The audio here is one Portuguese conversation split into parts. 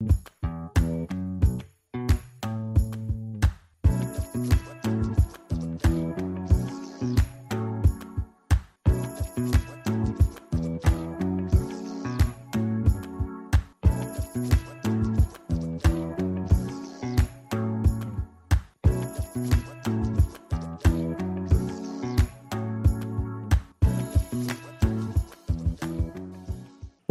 you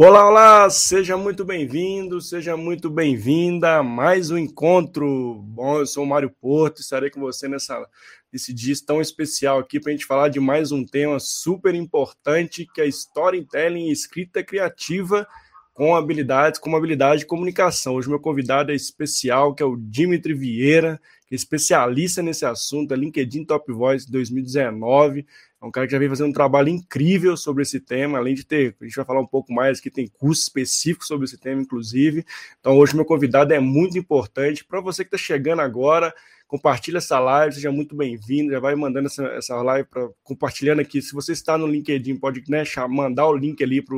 Olá, olá, seja muito bem-vindo, seja muito bem-vinda a mais um encontro. Bom, eu sou o Mário Porto, estarei com você nessa, nesse dia tão especial aqui para a gente falar de mais um tema super importante que é storytelling e escrita criativa com habilidades, com uma habilidade de comunicação. Hoje meu convidado é especial, que é o Dimitri Vieira, que é especialista nesse assunto, é LinkedIn Top Voice 2019, é um cara que já vem fazendo um trabalho incrível sobre esse tema, além de ter, a gente vai falar um pouco mais, que tem curso específico sobre esse tema, inclusive. Então, hoje, meu convidado é muito importante. Para você que está chegando agora, compartilha essa live, seja muito bem-vindo, já vai mandando essa, essa live, para compartilhando aqui. Se você está no LinkedIn, pode né, mandar o link ali para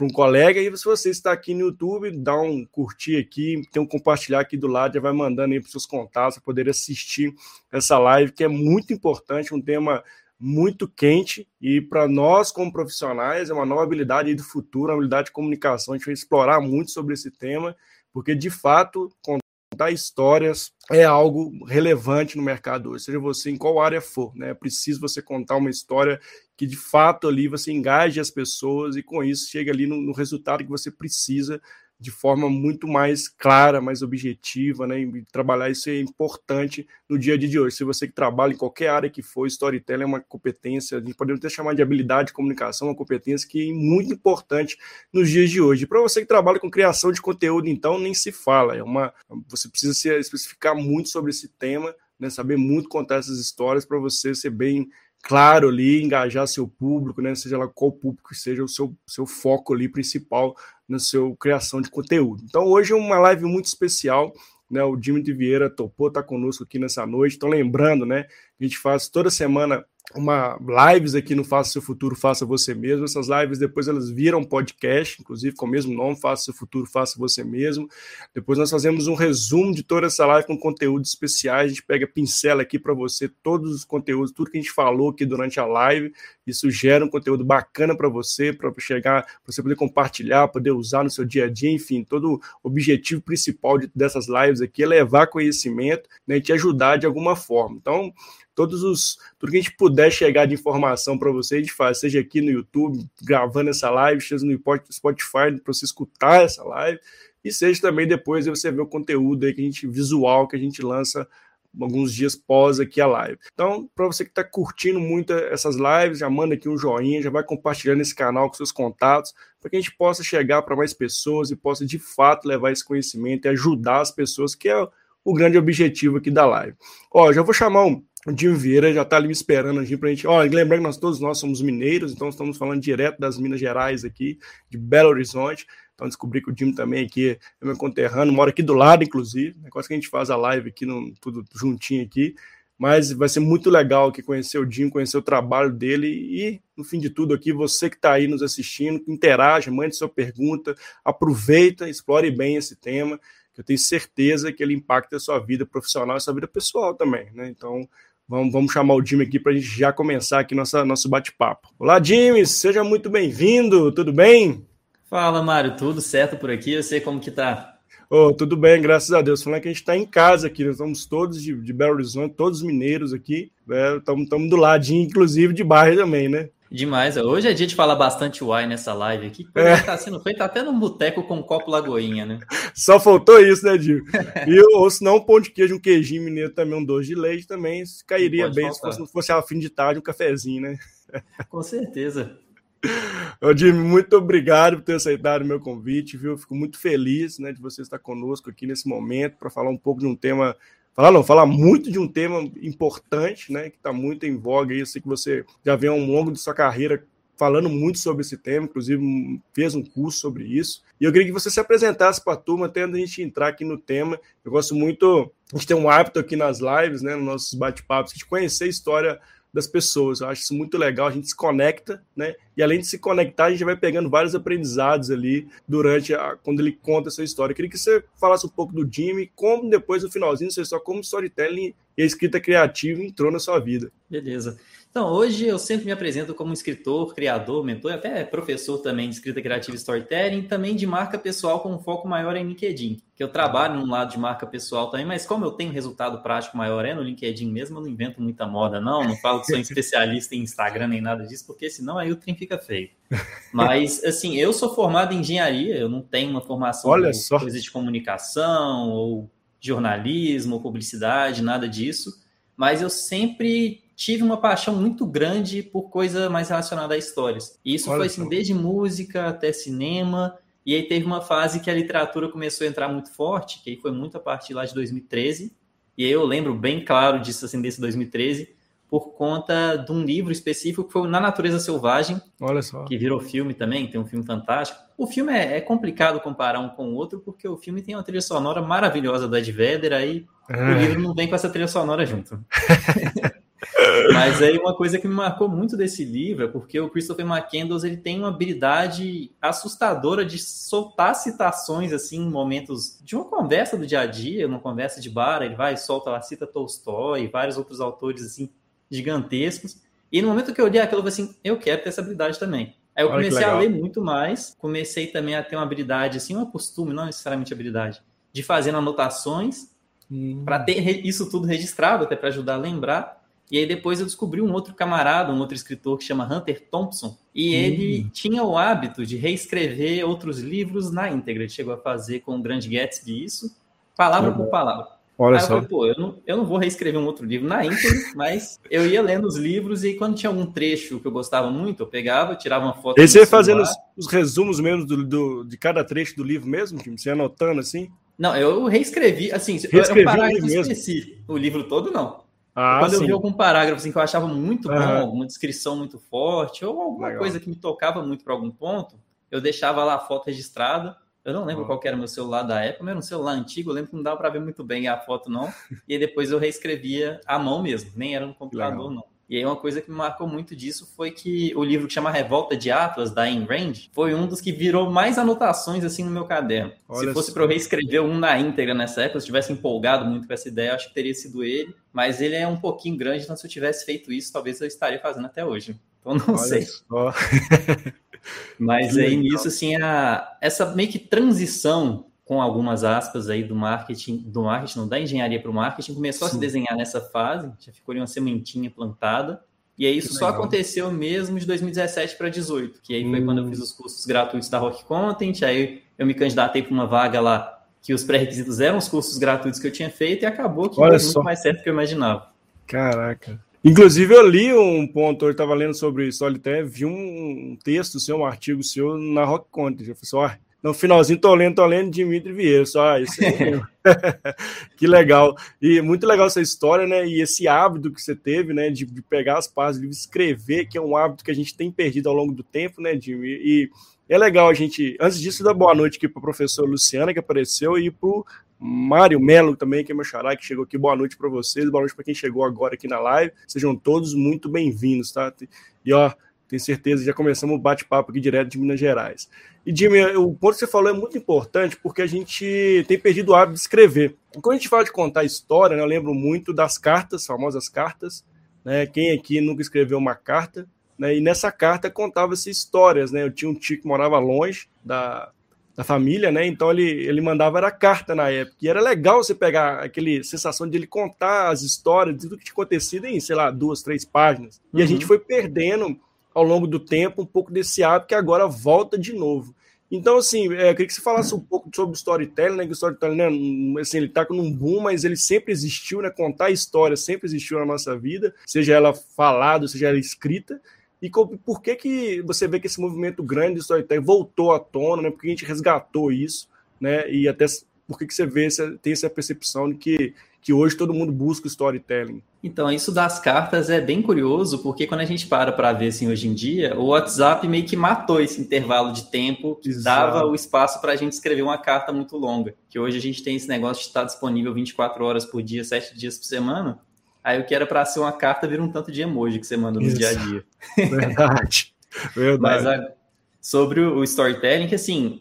para um colega. E se você está aqui no YouTube, dá um curtir aqui, tem um compartilhar aqui do lado, já vai mandando aí para os seus contatos para poder assistir essa live, que é muito importante, um tema muito quente e para nós como profissionais é uma nova habilidade do futuro, uma habilidade de comunicação. A gente vai explorar muito sobre esse tema, porque de fato contar histórias é algo relevante no mercado hoje, seja você em qual área for, né? É preciso você contar uma história que de fato ali você engaje as pessoas e com isso chega ali no, no resultado que você precisa de forma muito mais clara, mais objetiva, né? E trabalhar isso é importante no dia a dia de hoje. Se você que trabalha em qualquer área que for, storytelling é uma competência, a gente pode até chamar de habilidade de comunicação, uma competência que é muito importante nos dias de hoje. Para você que trabalha com criação de conteúdo, então, nem se fala. É uma, você precisa se especificar muito sobre esse tema, né? Saber muito contar essas histórias para você ser bem claro ali, engajar seu público, né? Seja lá qual público seja o seu, seu foco ali principal na sua criação de conteúdo. Então hoje é uma live muito especial, né? O Dimitri Vieira topou tá conosco aqui nessa noite. Então lembrando, né? A gente faz toda semana uma lives aqui no Faça Seu Futuro, Faça Você Mesmo. Essas lives depois elas viram podcast, inclusive com o mesmo nome, Faça Seu Futuro, Faça Você Mesmo. Depois nós fazemos um resumo de toda essa live com conteúdos especiais. A gente pega pincela aqui para você todos os conteúdos, tudo que a gente falou aqui durante a live. Isso gera um conteúdo bacana para você, para chegar, para você poder compartilhar, poder usar no seu dia a dia, enfim, todo o objetivo principal de, dessas lives aqui é levar conhecimento né, e te ajudar de alguma forma. Então, todos os tudo que a gente puder chegar de informação para você, a gente faz, seja aqui no YouTube, gravando essa live, seja no Spotify para você escutar essa live, e seja também depois você ver o conteúdo aí que a gente visual que a gente lança alguns dias pós aqui a live. Então, para você que está curtindo muito essas lives, já manda aqui um joinha, já vai compartilhando esse canal com seus contatos, para que a gente possa chegar para mais pessoas e possa de fato levar esse conhecimento e ajudar as pessoas, que é o grande objetivo aqui da live. Ó, já vou chamar um o Dinho Vieira já está ali me esperando aqui para a gente. Olha, lembrando que nós todos nós somos mineiros, então estamos falando direto das Minas Gerais aqui, de Belo Horizonte. Então descobri que o Dinho também aqui é meu conterrâneo, mora aqui do lado, inclusive. Negócio que a gente faz a live aqui, no, tudo juntinho aqui. Mas vai ser muito legal aqui conhecer o Dinho, conhecer o trabalho dele e, no fim de tudo aqui, você que está aí nos assistindo, interage, mande sua pergunta, aproveita, explore bem esse tema, que eu tenho certeza que ele impacta a sua vida profissional e a sua vida pessoal também, né? Então, Vamos, vamos chamar o Jimmy aqui para a gente já começar aqui nossa, nosso bate-papo. Olá, Jimmy, seja muito bem-vindo, tudo bem? Fala, Mário, tudo certo por aqui? Eu sei como que tá. Oh, tudo bem, graças a Deus. Falando que a gente está em casa aqui, nós estamos todos de, de Belo Horizonte, todos mineiros aqui, estamos né? do ladinho, inclusive, de bairro também, né? Demais. Hoje é dia de falar bastante uai nessa live aqui. É. Tá sendo feito até num boteco com um copo lagoinha, né? Só faltou isso, né, Dio? E, ou se não, um pão de queijo, um queijinho mineiro também, um doce de leite também cairia bem faltar. se fosse, fosse a fim de tarde, um cafezinho, né? Com certeza. Ô, Jimmy, muito obrigado por ter aceitado o meu convite, viu? Fico muito feliz né, de você estar conosco aqui nesse momento para falar um pouco de um tema falar não, falar muito de um tema importante, né, que está muito em voga aí. Sei que você já vem ao longo de sua carreira falando muito sobre esse tema, inclusive fez um curso sobre isso. E eu queria que você se apresentasse para a turma, até a gente entrar aqui no tema. Eu gosto muito, a gente tem um hábito aqui nas lives, né, nos nossos bate-papos, de conhecer a história das pessoas. Eu acho isso muito legal, a gente se conecta, né? E além de se conectar, a gente vai pegando vários aprendizados ali durante a, quando ele conta essa história. Eu queria que você falasse um pouco do Jimmy, como depois no finalzinho, você só como storytelling e a escrita criativa entrou na sua vida. Beleza. Então, hoje eu sempre me apresento como escritor, criador, mentor, até professor também de escrita criativa e storytelling, também de marca pessoal com um foco maior em LinkedIn. Que eu trabalho num lado de marca pessoal também, mas como eu tenho resultado prático maior é no LinkedIn mesmo, eu não invento muita moda, não, não falo que sou especialista em Instagram nem nada disso, porque senão aí o trem fica feio. Mas, assim, eu sou formado em engenharia, eu não tenho uma formação Olha só. coisa de comunicação ou jornalismo ou publicidade, nada disso, mas eu sempre tive uma paixão muito grande por coisa mais relacionada a histórias. E isso Olha foi assim, desde música até cinema. E aí teve uma fase que a literatura começou a entrar muito forte, que aí foi muito a partir lá de 2013. E aí eu lembro bem claro disso, assim, desse 2013, por conta de um livro específico que foi Na Natureza Selvagem. Olha só. Que virou filme também, tem um filme fantástico. O filme é, é complicado comparar um com o outro, porque o filme tem uma trilha sonora maravilhosa do Ed Vedder, aí é. o livro não vem com essa trilha sonora junto. Mas aí uma coisa que me marcou muito desse livro é porque o Christopher McCandles ele tem uma habilidade assustadora de soltar citações assim em momentos de uma conversa do dia a dia, uma conversa de bar, ele vai e solta lá, cita Tolstói e vários outros autores assim gigantescos. E no momento que eu li aquilo, eu falei assim, eu quero ter essa habilidade também. Aí eu comecei a ler muito mais, comecei também a ter uma habilidade, assim, um costume, não necessariamente habilidade, de fazer anotações hum. para ter isso tudo registrado, até para ajudar a lembrar. E aí depois eu descobri um outro camarada, um outro escritor que chama Hunter Thompson, e ele hum. tinha o hábito de reescrever outros livros na íntegra. Ele chegou a fazer com o Grande Gatsby isso, palavra por palavra. Olha aí só. eu falei, pô, eu não, eu não vou reescrever um outro livro na íntegra, mas eu ia lendo os livros e quando tinha algum trecho que eu gostava muito, eu pegava, tirava uma foto. E você ia fazendo os, os, resumos mesmo do, do, de cada trecho do livro mesmo, Você ia anotando assim? Não, eu reescrevi, assim, reescrevi um parágrafo específico. O livro todo, não. Ah, Quando sim. eu vi algum parágrafo assim, que eu achava muito bom, alguma descrição muito forte, ou alguma Legal. coisa que me tocava muito para algum ponto, eu deixava lá a foto registrada. Eu não lembro uhum. qual era o meu celular da época, mas era um celular antigo, eu lembro que não dava para ver muito bem a foto, não. E aí depois eu reescrevia à mão mesmo, nem era no computador, Legal. não. E aí uma coisa que me marcou muito disso foi que o livro que chama Revolta de Atlas, da Ayn Rand, foi um dos que virou mais anotações assim no meu caderno. Olha se fosse para eu reescrever um na íntegra nessa época, se eu tivesse empolgado muito com essa ideia, acho que teria sido ele. Mas ele é um pouquinho grande, então se eu tivesse feito isso, talvez eu estaria fazendo até hoje. Então não Olha sei. Mas aí nisso, assim, a, essa meio que transição com algumas aspas aí do marketing, do marketing, da engenharia para o marketing, começou Sim. a se desenhar nessa fase, já ficou ali uma sementinha plantada. E aí isso só aconteceu mesmo de 2017 para 2018, que aí hum. foi quando eu fiz os cursos gratuitos da Rock Content, aí eu me candidatei para uma vaga lá que os pré-requisitos eram os cursos gratuitos que eu tinha feito e acabou que Olha deu só. muito mais certo do que eu imaginava. Caraca. Inclusive, eu li um ponto, eu estava lendo sobre até vi um texto seu, um artigo seu na Rock Content. Eu falei assim, no finalzinho, tô lendo, tô lendo Dimitri Vieira, só isso Que legal. E muito legal essa história, né? E esse hábito que você teve, né? De, de pegar as páginas, de escrever, que é um hábito que a gente tem perdido ao longo do tempo, né, Jimmy? E é legal a gente. Antes disso, dar boa noite aqui para a professora Luciana, que apareceu, e para o Mário Melo também, que é meu xará, que chegou aqui. Boa noite para vocês, boa noite para quem chegou agora aqui na live. Sejam todos muito bem-vindos, tá? E ó, tenho certeza, já começamos o bate-papo aqui direto de Minas Gerais. E, Jimmy, o ponto que você falou é muito importante porque a gente tem perdido o hábito de escrever. Quando a gente fala de contar história, né, eu lembro muito das cartas, famosas cartas. Né? Quem aqui nunca escreveu uma carta? Né? E nessa carta contava-se histórias. Né? Eu tinha um tio que morava longe da, da família, né? Então ele, ele mandava era carta na época. E era legal você pegar aquele sensação de ele contar as histórias de tudo que tinha acontecido em, sei lá, duas, três páginas. E uhum. a gente foi perdendo ao longo do tempo um pouco desse hábito que agora volta de novo. Então, assim, é, queria que você falasse um pouco sobre storytelling, né? Que o storytelling, né, assim, ele tá com um boom, mas ele sempre existiu, né? Contar história sempre existiu na nossa vida, seja ela falada, seja ela escrita. E por que que você vê que esse movimento grande de storytelling voltou à tona, né? Porque a gente resgatou isso, né? E até por que que você vê, tem essa percepção de que que hoje todo mundo busca storytelling. Então, isso das cartas é bem curioso, porque quando a gente para para ver assim hoje em dia, o WhatsApp meio que matou esse intervalo de tempo que Exato. dava o espaço para a gente escrever uma carta muito longa. Que hoje a gente tem esse negócio de estar disponível 24 horas por dia, 7 dias por semana. Aí o que era para ser uma carta vira um tanto de emoji que você manda no dia a dia. Verdade. Verdade. Mas a, sobre o storytelling, que assim,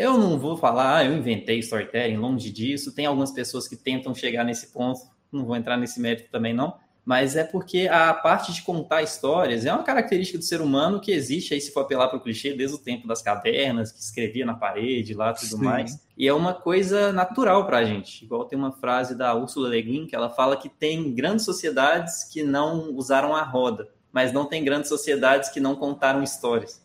eu não vou falar, ah, eu inventei storytelling, longe disso. Tem algumas pessoas que tentam chegar nesse ponto, não vou entrar nesse mérito também não mas é porque a parte de contar histórias é uma característica do ser humano que existe aí, se for apelar para o clichê, desde o tempo das cavernas, que escrevia na parede lá tudo Sim. mais. E é uma coisa natural para a gente. Igual tem uma frase da Ursula Le Guin que ela fala que tem grandes sociedades que não usaram a roda, mas não tem grandes sociedades que não contaram histórias.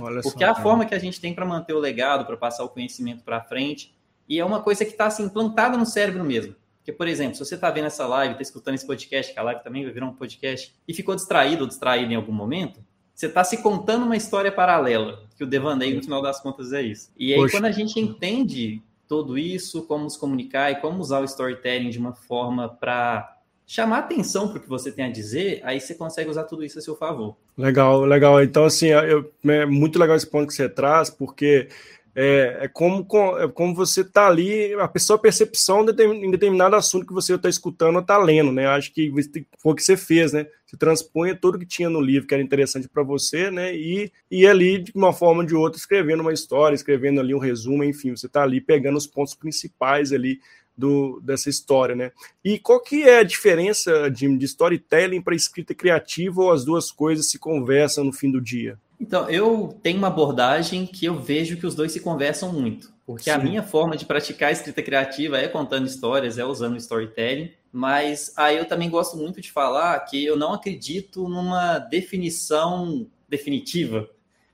Olha porque só, é a forma que a gente tem para manter o legado, para passar o conhecimento para frente, e é uma coisa que está assim, implantada no cérebro mesmo. Porque, por exemplo, se você está vendo essa live, está escutando esse podcast, que a live também vai virar um podcast, e ficou distraído ou distraído em algum momento, você está se contando uma história paralela, que o Devaneio, no final das contas, é isso. E aí, Poxa. quando a gente entende tudo isso, como se comunicar e como usar o storytelling de uma forma para chamar atenção para o que você tem a dizer, aí você consegue usar tudo isso a seu favor. Legal, legal. Então, assim, eu, é muito legal esse ponto que você traz, porque é, é, como, é como você está ali, a pessoa percepção em determinado assunto que você está escutando ou está lendo, né? Acho que foi o que você fez, né? Você transpõe tudo que tinha no livro que era interessante para você, né? E, e ali, de uma forma ou de outra, escrevendo uma história, escrevendo ali um resumo, enfim, você está ali pegando os pontos principais ali do, dessa história, né? E qual que é a diferença, Jim, de storytelling para escrita criativa ou as duas coisas se conversam no fim do dia? Então, eu tenho uma abordagem que eu vejo que os dois se conversam muito. Porque Sim. a minha forma de praticar a escrita criativa é contando histórias, é usando storytelling. Mas aí eu também gosto muito de falar que eu não acredito numa definição definitiva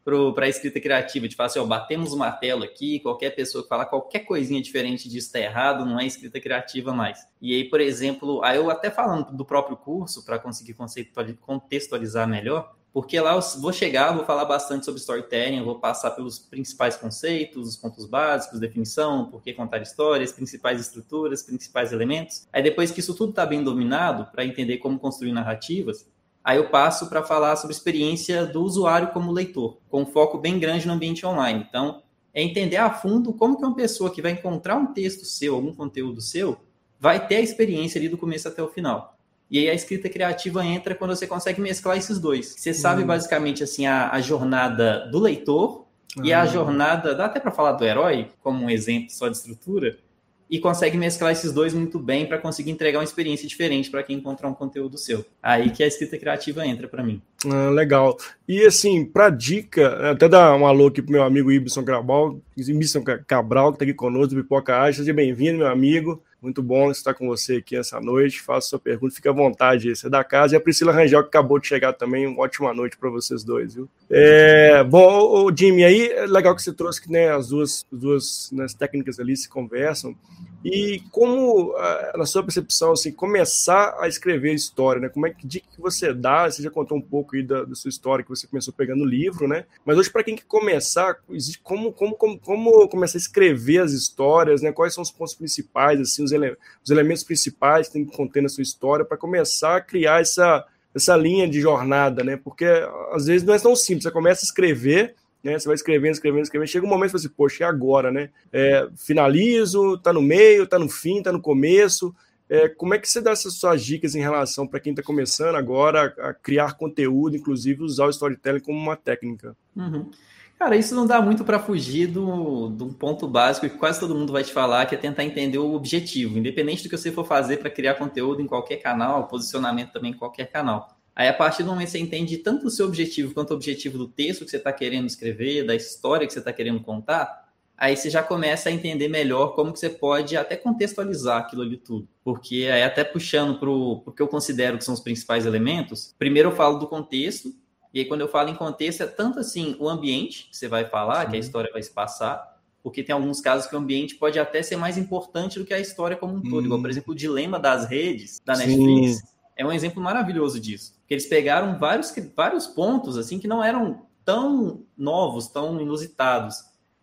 para a escrita criativa, de falar assim, ó, batemos o martelo aqui, qualquer pessoa que falar qualquer coisinha diferente disso está errado, não é escrita criativa mais. E aí, por exemplo, aí eu até falando do próprio curso, para conseguir contextualizar melhor, porque lá eu vou chegar, vou falar bastante sobre storytelling, vou passar pelos principais conceitos, os pontos básicos, definição, por que contar histórias, principais estruturas, principais elementos. Aí depois que isso tudo está bem dominado, para entender como construir narrativas, aí eu passo para falar sobre a experiência do usuário como leitor, com um foco bem grande no ambiente online. Então, é entender a fundo como que uma pessoa que vai encontrar um texto seu, algum conteúdo seu, vai ter a experiência ali do começo até o final. E aí a escrita criativa entra quando você consegue mesclar esses dois. Você sabe uhum. basicamente assim a, a, jornada do leitor uhum. e a ah. jornada, dá até para falar do herói como um exemplo só de estrutura, e consegue mesclar esses dois muito bem para conseguir entregar uma experiência diferente para quem encontrar um conteúdo seu. Aí que a escrita criativa entra para mim. Ah, legal. E assim, para dica, até dar um alô aqui pro meu amigo Ibson Cabral, Ibson Cabral que está aqui conosco, do Pipoca Arte. Seja bem-vindo, meu amigo. Muito bom estar com você aqui essa noite. Faça sua pergunta, fique à vontade. Você é da casa. E a Priscila Rangel, que acabou de chegar também. Uma ótima noite para vocês dois, viu? É, bom, o Jimmy, aí é legal que você trouxe que né, as duas, duas né, técnicas ali se conversam. E como, na sua percepção, assim, começar a escrever história, né? Como é que dica que você dá? Você já contou um pouco aí da, da sua história que você começou pegando o livro, né? Mas hoje, para quem quer começar, como, como, como, como começar a escrever as histórias, né? Quais são os pontos principais, assim, os, ele, os elementos principais que tem que conter na sua história para começar a criar essa, essa linha de jornada, né? Porque às vezes não é tão simples. Você começa a escrever né? Você vai escrevendo, escrevendo, escrevendo. Chega um momento que você, assim, poxa, e agora, né? É, finalizo, tá no meio, tá no fim, tá no começo. É, como é que você dá essas suas dicas em relação para quem está começando agora a, criar conteúdo, inclusive usar o storytelling como uma técnica? Uhum. Cara, isso não dá muito para fugir do, do ponto básico que quase todo mundo vai te falar, que é tentar entender o objetivo, independente do que você for fazer para criar conteúdo em qualquer canal, posicionamento também em qualquer canal. Aí, a partir do momento que você entende tanto o seu objetivo quanto o objetivo do texto que você está querendo escrever, da história que você está querendo contar, aí você já começa a entender melhor como que você pode até contextualizar aquilo ali tudo. Porque aí, até puxando para o que eu considero que são os principais elementos, primeiro eu falo do contexto, e aí quando eu falo em contexto, é tanto assim o ambiente que você vai falar, Sim. que a história vai se passar, porque tem alguns casos que o ambiente pode até ser mais importante do que a história como um todo. Hum. Igual, por exemplo, o dilema das redes da Netflix. Sim é um exemplo maravilhoso disso. Eles pegaram vários, vários pontos assim que não eram tão novos, tão inusitados,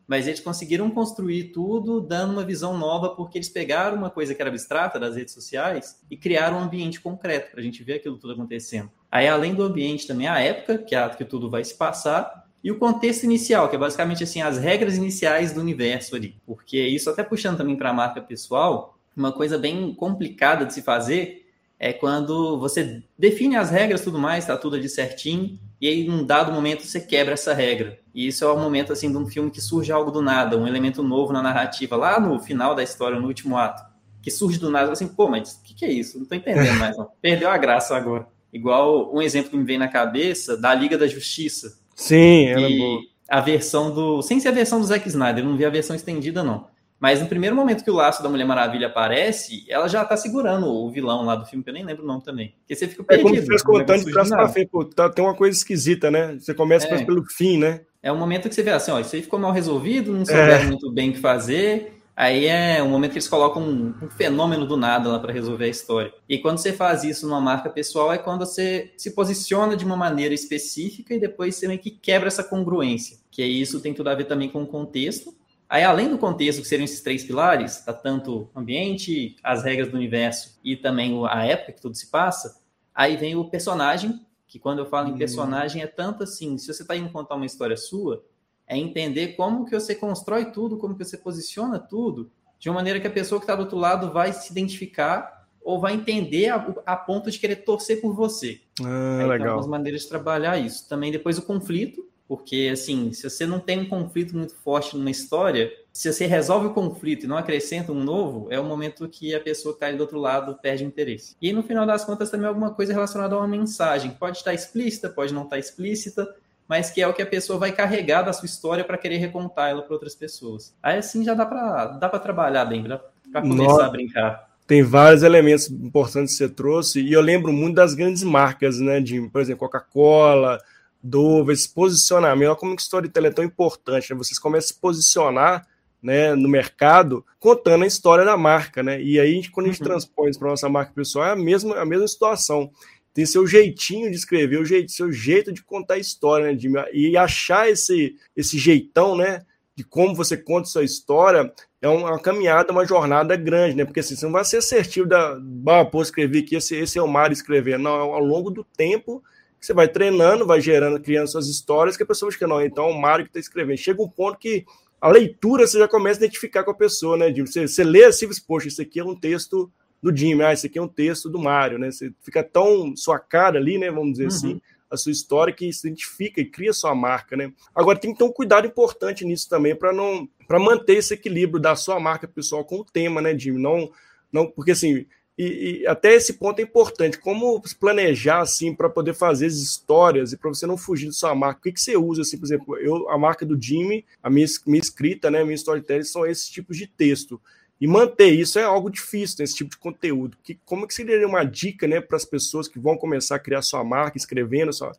mas eles conseguiram construir tudo dando uma visão nova, porque eles pegaram uma coisa que era abstrata das redes sociais e criaram um ambiente concreto para a gente ver aquilo tudo acontecendo. Aí, além do ambiente, também a época que, a, que tudo vai se passar e o contexto inicial, que é basicamente assim as regras iniciais do universo ali. Porque isso até puxando também para a marca pessoal, uma coisa bem complicada de se fazer é quando você define as regras tudo mais, tá tudo ali certinho, e aí num dado momento você quebra essa regra. E isso é o momento assim de um filme que surge algo do nada, um elemento novo na narrativa, lá no final da história, no último ato, que surge do nada, assim, pô, mas o que, que, é isso? Não tô entendendo mais, não. Perdeu a graça agora. Igual um exemplo que me vem na cabeça da Liga da Justiça. Sim, ela é boa. A versão do. Sem ser a versão do Zack Snyder, eu não vi a versão estendida, não. Mas no primeiro momento que o laço da Mulher Maravilha aparece, ela já tá segurando o vilão lá do filme, que eu nem lembro o nome também. Porque você fica perdido. É como se fosse contando de trás pra frente. Pô, tá, tem uma coisa esquisita, né? Você começa é. pelo fim, né? É um momento que você vê assim, ó, isso aí ficou mal resolvido, não souberam é. muito bem o que fazer. Aí é um momento que eles colocam um, um fenômeno do nada lá para resolver a história. E quando você faz isso numa marca pessoal, é quando você se posiciona de uma maneira específica e depois você meio que quebra essa congruência. Que é isso tem tudo a ver também com o contexto Aí, além do contexto, que seriam esses três pilares, tá tanto ambiente, as regras do universo e também a época que tudo se passa, aí vem o personagem, que quando eu falo em personagem é tanto assim, se você está indo contar uma história sua, é entender como que você constrói tudo, como que você posiciona tudo, de uma maneira que a pessoa que está do outro lado vai se identificar ou vai entender a, a ponto de querer torcer por você. Ah, Aí, legal. Tem algumas maneiras de trabalhar isso. Também depois o conflito, porque, assim, se você não tem um conflito muito forte numa história, se você resolve o conflito e não acrescenta um novo, é o momento que a pessoa que está do outro lado perde interesse. E no final das contas, também alguma coisa relacionada a uma mensagem. Pode estar explícita, pode não estar explícita, mas que é o que a pessoa vai carregar da sua história para querer recontar ela para outras pessoas. Aí, assim, já dá para dá trabalhar bem, para começar Nossa. a brincar tem vários elementos importantes que você trouxe, e eu lembro muito das grandes marcas, né, de, por exemplo, Coca-Cola, dúvida, esse posicionamento, como que storytelling é tão importante, né? Vocês começam a se posicionar né, no mercado contando a história da marca, né? E aí, quando a gente uhum. transpõe isso para nossa marca pessoal, é a mesma, a mesma situação. Tem seu jeitinho de escrever, o jeito, seu jeito de contar a história, né? De, e achar esse, esse jeitão, né? De como você conta sua história, é uma, caminhada, uma jornada grande, né? Porque assim, você não vai ser assertivo da. Ah, pô, escrever aqui, esse, esse é o Mário escrever. Não, é ao longo do tempo você vai treinando, vai gerando, criando suas histórias, que a pessoa fica, não, então o Mário que está escrevendo. Chega um ponto que a leitura você já começa a identificar com a pessoa, né, Jimmy? Você, você lê assim, poxa, isso aqui é um texto do Jimmy, ah, isso aqui é um texto do Mário, né? Você fica tão sua cara ali, né, vamos dizer assim, uhum. assim, a sua história que se identifica e cria sua marca, né? Agora tem que ter um cuidado importante nisso também para não para manter esse equilíbrio da sua marca pessoal com o tema, né, Jimmy? Não não porque assim, e, e, até esse ponto é importante. Como planejar assim para poder fazer as histórias e para você não fugir da sua marca? O que, que você usa, assim, por exemplo, eu, a marca do Jimmy, a minha, minha escrita, né, minha storytelling são esses tipos de texto. E manter isso é algo difícil, né, esse tipo de conteúdo. Que, como que seria uma dica né, para as pessoas que vão começar a criar sua marca, escrevendo, sua,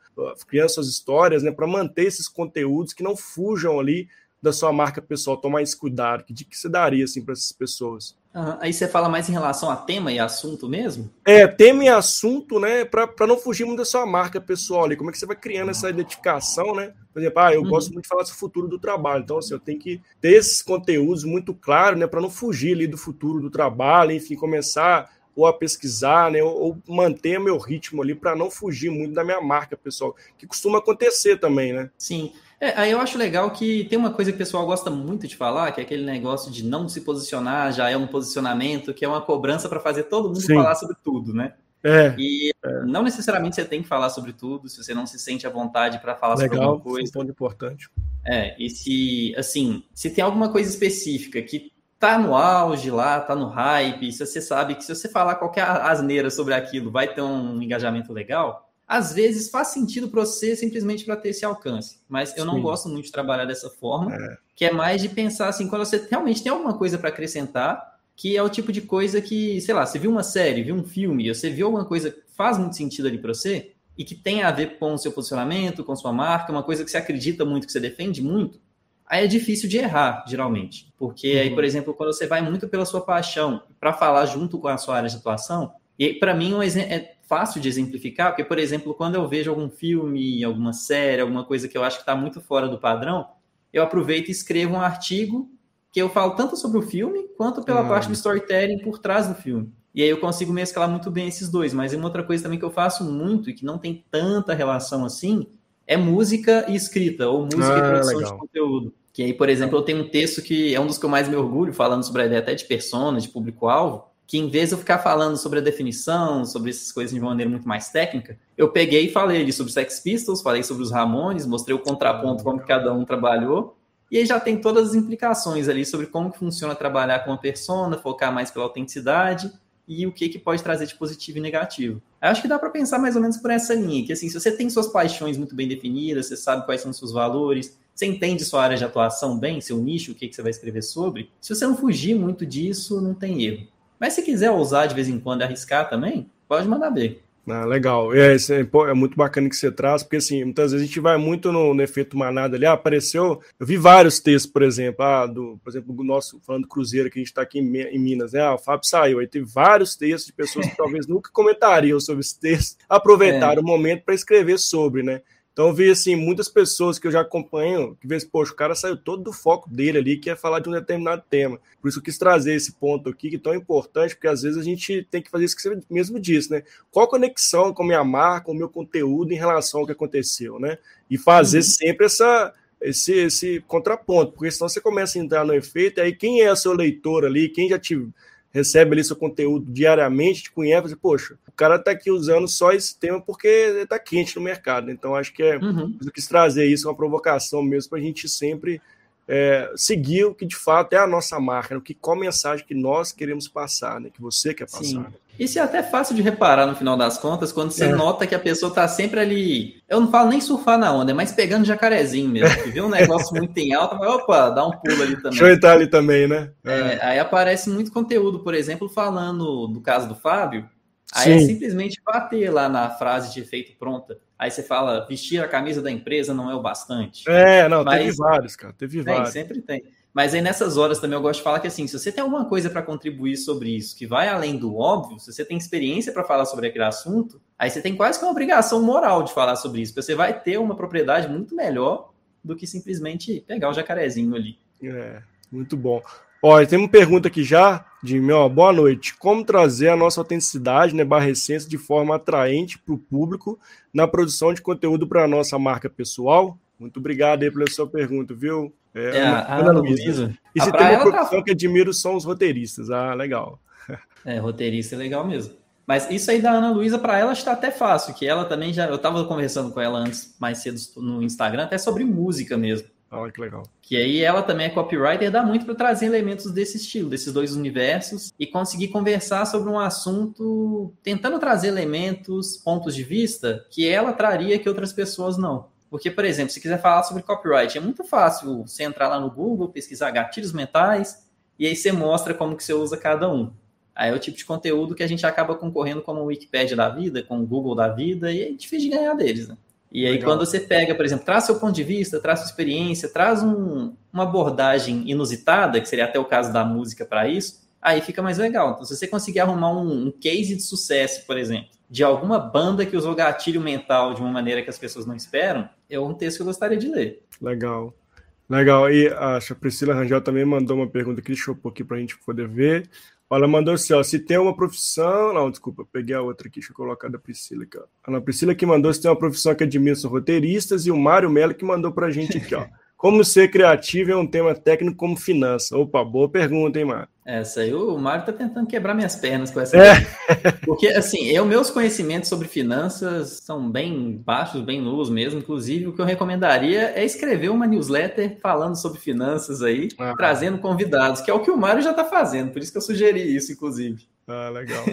criando suas histórias, né, para manter esses conteúdos que não fujam ali da sua marca pessoal, tomar esse cuidado? Que dica que você daria assim, para essas pessoas? Uhum. Aí você fala mais em relação a tema e assunto mesmo? É, tema e assunto, né? Para não fugir muito da sua marca pessoal ali. Como é que você vai criando essa identificação, né? Por exemplo, ah, eu uhum. gosto muito de falar sobre o futuro do trabalho. Então, assim, eu tenho que ter esses conteúdos muito claros, né? Para não fugir ali do futuro do trabalho, enfim, começar ou a pesquisar, né? Ou, ou manter meu ritmo ali para não fugir muito da minha marca pessoal, que costuma acontecer também, né? Sim. É, aí eu acho legal que tem uma coisa que o pessoal gosta muito de falar, que é aquele negócio de não se posicionar, já é um posicionamento, que é uma cobrança para fazer todo mundo Sim. falar sobre tudo, né? É, e é. não necessariamente você tem que falar sobre tudo, se você não se sente à vontade para falar legal, sobre alguma coisa. Legal, importante. É, e se, assim, se tem alguma coisa específica que tá no auge lá, tá no hype, se você sabe que se você falar qualquer asneira sobre aquilo vai ter um engajamento legal, às vezes faz sentido para você simplesmente para ter esse alcance. Mas eu Sim. não gosto muito de trabalhar dessa forma, é. que é mais de pensar assim, quando você realmente tem alguma coisa para acrescentar, que é o tipo de coisa que, sei lá, você viu uma série, viu um filme, você viu alguma coisa que faz muito sentido ali para você e que tem a ver com o seu posicionamento, com sua marca, uma coisa que você acredita muito, que você defende muito, aí é difícil de errar, geralmente. Porque uhum. aí, por exemplo, quando você vai muito pela sua paixão para falar junto com a sua área de atuação, e para mim um é fácil de exemplificar, porque, por exemplo, quando eu vejo algum filme, alguma série, alguma coisa que eu acho que está muito fora do padrão, eu aproveito e escrevo um artigo que eu falo tanto sobre o filme quanto pela hum. parte do storytelling por trás do filme. E aí eu consigo mesclar muito bem esses dois. Mas uma outra coisa também que eu faço muito e que não tem tanta relação assim é música e escrita, ou música ah, e produção legal. de conteúdo. Que aí, por exemplo, eu tenho um texto que é um dos que eu mais me orgulho, falando sobre a ideia até de persona, de público-alvo, que em vez de eu ficar falando sobre a definição, sobre essas coisas de uma maneira muito mais técnica, eu peguei e falei ali sobre os Sex Pistols, falei sobre os Ramones, mostrei o contraponto, como cada um trabalhou, e aí já tem todas as implicações ali sobre como que funciona trabalhar com uma persona, focar mais pela autenticidade e o que, que pode trazer de positivo e negativo. Eu acho que dá para pensar mais ou menos por essa linha, que assim, se você tem suas paixões muito bem definidas, você sabe quais são os seus valores, você entende sua área de atuação bem, seu nicho, o que, que você vai escrever sobre, se você não fugir muito disso, não tem erro. Mas se quiser ousar de vez em quando arriscar também, pode mandar ver. Ah, legal. É, é, é, muito bacana que você traz, porque assim, muitas vezes a gente vai muito no, no efeito manada ali. Ah, apareceu. Eu vi vários textos, por exemplo, ah, do, por exemplo, do nosso falando do Cruzeiro, que a gente está aqui em, em, Minas, né? Ah, o Fábio saiu. Aí teve vários textos de pessoas que talvez nunca comentariam sobre esse texto, aproveitaram é. o momento para escrever sobre, né? Então eu vi assim, muitas pessoas que eu já acompanho, que vê, poxa, o cara saiu todo do foco dele ali, que é falar de um determinado tema. Por isso eu quis trazer esse ponto aqui, que é tão importante, porque às vezes a gente tem que fazer isso que você mesmo disse, né? Qual a conexão com a minha marca, com o meu conteúdo em relação ao que aconteceu, né? E fazer uhum. sempre essa, esse, esse contraponto, porque senão você começa a entrar no efeito, e aí quem é o seu leitor ali, quem já te recebe ali seu conteúdo diariamente, te conhece, poxa, o cara está aqui usando só esse tema porque está quente no mercado. Então, acho que é, uhum. eu quis trazer isso, uma provocação mesmo, para a gente sempre é, seguir o que de fato é a nossa marca, né? o que, qual mensagem que nós queremos passar, né? que você quer passar. Sim. Isso é até fácil de reparar no final das contas, quando você é. nota que a pessoa está sempre ali. Eu não falo nem surfar na onda, é mais pegando jacarezinho mesmo. Que vê um negócio muito em alta, mas opa, dá um pulo ali também. Deixa eu entrar ali também, né? É. aí aparece muito conteúdo, por exemplo, falando do caso do Fábio. Aí é Sim. é simplesmente bater lá na frase de efeito pronta. Aí você fala, vestir a camisa da empresa não é o bastante. É, não, Mas, teve vários, cara, teve vários. sempre tem. Mas aí nessas horas também eu gosto de falar que assim, se você tem alguma coisa para contribuir sobre isso, que vai além do óbvio, se você tem experiência para falar sobre aquele assunto, aí você tem quase que uma obrigação moral de falar sobre isso, porque você vai ter uma propriedade muito melhor do que simplesmente pegar o jacarezinho ali. É, muito bom. Olha, tem uma pergunta aqui já, de meu, boa noite. Como trazer a nossa autenticidade, né, barra essência, de forma atraente para o público na produção de conteúdo para a nossa marca pessoal? Muito obrigado aí pela sua pergunta, viu? É, é a Ana Luísa. E se tem uma tá profissão tá... que admiro são os roteiristas. Ah, legal. É, roteirista é legal mesmo. Mas isso aí da Ana Luísa, para ela está até fácil, que ela também já. Eu estava conversando com ela antes, mais cedo no Instagram, até sobre música mesmo. Olha que legal. Que aí ela também é copywriter, dá muito para trazer elementos desse estilo, desses dois universos, e conseguir conversar sobre um assunto, tentando trazer elementos, pontos de vista que ela traria que outras pessoas não. Porque, por exemplo, se quiser falar sobre copyright, é muito fácil você entrar lá no Google, pesquisar gatilhos mentais, e aí você mostra como que você usa cada um. Aí é o tipo de conteúdo que a gente acaba concorrendo como o Wikipedia da vida, com o Google da vida, e é difícil de ganhar deles, né? E aí, Legal. quando você pega, por exemplo, traz seu ponto de vista, traz sua experiência, traz um, uma abordagem inusitada, que seria até o caso da música para isso, aí fica mais legal. Então, se você conseguir arrumar um, um, case de sucesso, por exemplo, de alguma banda que usou gatilho mental de uma maneira que as pessoas não esperam, é um texto que eu gostaria de ler. Legal. Legal. E a Priscila Rangel também mandou uma pergunta aqui, deixa eu pôr aqui para a gente poder ver. Ela mandou assim, ó, se tem uma profissão... Não, desculpa, peguei a outra aqui, deixa eu colocar da Priscila aqui, ó. A Priscila que mandou se tem uma profissão que admira são roteiristas e o Mário Melo que mandou pra gente aqui, ó. Como ser criativo é um tema técnico como finança? Opa, boa pergunta, hein, Mário? Essa aí, o Mário tá tentando quebrar minhas pernas com essa. É. Porque, assim, eu, meus conhecimentos sobre finanças são bem baixos, bem nulos mesmo. Inclusive, o que eu recomendaria é escrever uma newsletter falando sobre finanças aí, ah. trazendo convidados, que é o que o Mário já tá fazendo. Por isso que eu sugeri isso, inclusive. Ah, legal.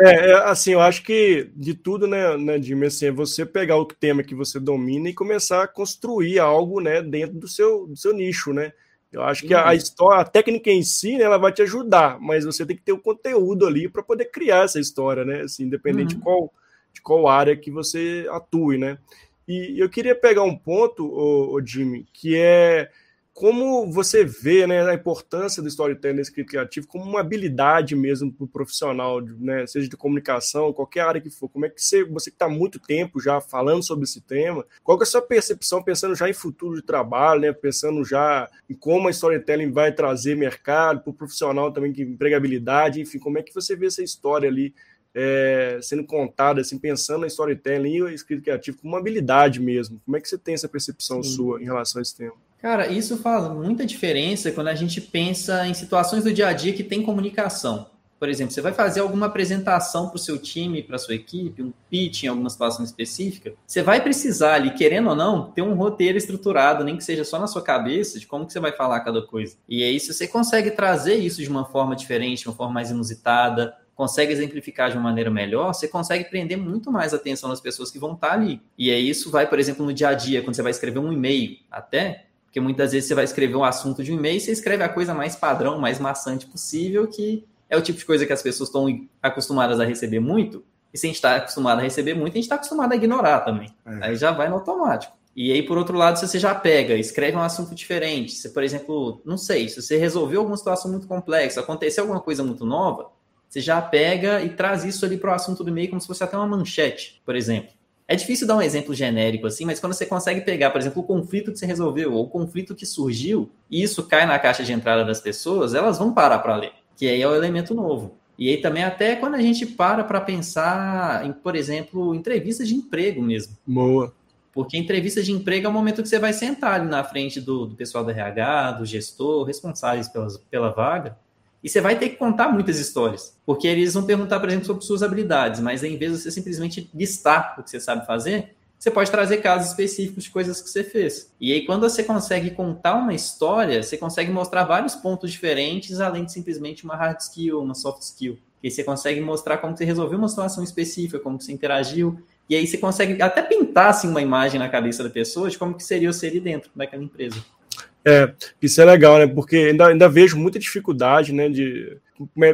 é, é, assim, eu acho que de tudo, né, né Jimmy, assim, é você pegar o tema que você domina e começar a construir algo, né, dentro do seu, do seu nicho, né? Eu acho que a, a uhum. história, a técnica em si, né, ela vai te ajudar, mas você tem que ter o conteúdo ali para poder criar essa história, né? Assim, independente uhum. de, qual, de qual área que você atue, né? E eu queria pegar um ponto, o Jimmy, que é como você vê né, a importância do storytelling nesse escrito criativo como uma habilidade mesmo para o profissional, né, seja de comunicação, qualquer área que for. Como é que você, você que está muito tempo já falando sobre esse tema, qual é a sua percepção pensando já em futuro de trabalho, né, pensando já em como a storytelling vai trazer mercado para o profissional também, que empregabilidade, enfim, como é que você vê essa história ali é, sendo contada, assim, pensando na storytelling e o escrito criativo como uma habilidade mesmo. Como é que você tem essa percepção Sim. sua em relação a esse tema? Cara, isso faz muita diferença quando a gente pensa em situações do dia a dia que tem comunicação. Por exemplo, você vai fazer alguma apresentação para o seu time, para a sua equipe, um pitch em alguma situação específica, você vai precisar ali, querendo ou não, ter um roteiro estruturado, nem que seja só na sua cabeça, de como que você vai falar cada coisa. E aí, se você consegue trazer isso de uma forma diferente, de uma forma mais inusitada, consegue exemplificar de uma maneira melhor, você consegue prender muito mais atenção nas pessoas que vão estar ali. E aí isso vai, por exemplo, no dia a dia, quando você vai escrever um e-mail, até, porque muitas vezes você vai escrever um assunto de um e-mail e você escreve a coisa mais padrão, mais maçante possível, que é o tipo de coisa que as pessoas estão acostumadas a receber muito. E se a gente está acostumado a receber muito, a gente está acostumado a ignorar também. É. Aí já vai no automático. E aí, por outro lado, se você já pega, escreve um assunto diferente, se, por exemplo, não sei, se você resolveu alguma situação muito complexa, aconteceu alguma coisa muito nova, você já pega e traz isso ali para o assunto do e-mail como se fosse até uma manchete, por exemplo. É difícil dar um exemplo genérico assim, mas quando você consegue pegar, por exemplo, o conflito que você resolveu ou o conflito que surgiu, e isso cai na caixa de entrada das pessoas, elas vão parar para ler, que aí é o elemento novo. E aí também até quando a gente para para pensar em, por exemplo, entrevistas de emprego mesmo. Boa. Porque entrevista de emprego é o momento que você vai sentar ali na frente do, do pessoal do RH, do gestor, responsáveis pelas, pela vaga, e você vai ter que contar muitas histórias, porque eles vão perguntar, por exemplo, sobre suas habilidades, mas em vez de você simplesmente listar o que você sabe fazer, você pode trazer casos específicos de coisas que você fez. E aí, quando você consegue contar uma história, você consegue mostrar vários pontos diferentes, além de simplesmente uma hard skill, uma soft skill. E você consegue mostrar como você resolveu uma situação específica, como você interagiu. E aí você consegue até pintar assim, uma imagem na cabeça da pessoa de como que seria o ser dentro daquela empresa. É, isso é legal, né? Porque ainda, ainda vejo muita dificuldade, né? De,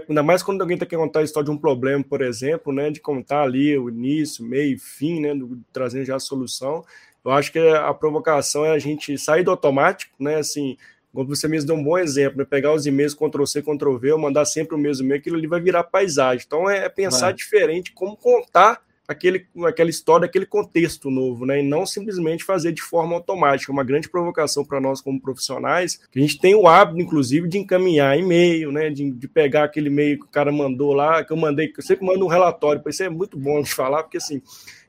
ainda mais quando alguém está querendo contar a história de um problema, por exemplo, né? De contar ali o início, meio e fim, né? Do, trazendo já a solução. Eu acho que a provocação é a gente sair do automático, né? Assim, como você mesmo deu um bom exemplo, né? Pegar os e-mails Ctrl-C, Ctrl-V, mandar sempre o mesmo e-mail, aquilo ali vai virar paisagem. Então é, é pensar vai. diferente como contar aquele, aquela história, aquele contexto novo, né? E não simplesmente fazer de forma automática. Uma grande provocação para nós como profissionais, que a gente tem o hábito, inclusive, de encaminhar e-mail, né? De, de pegar aquele e-mail que o cara mandou lá, que eu mandei, que eu sempre mando um relatório, isso é muito bom de falar, porque assim,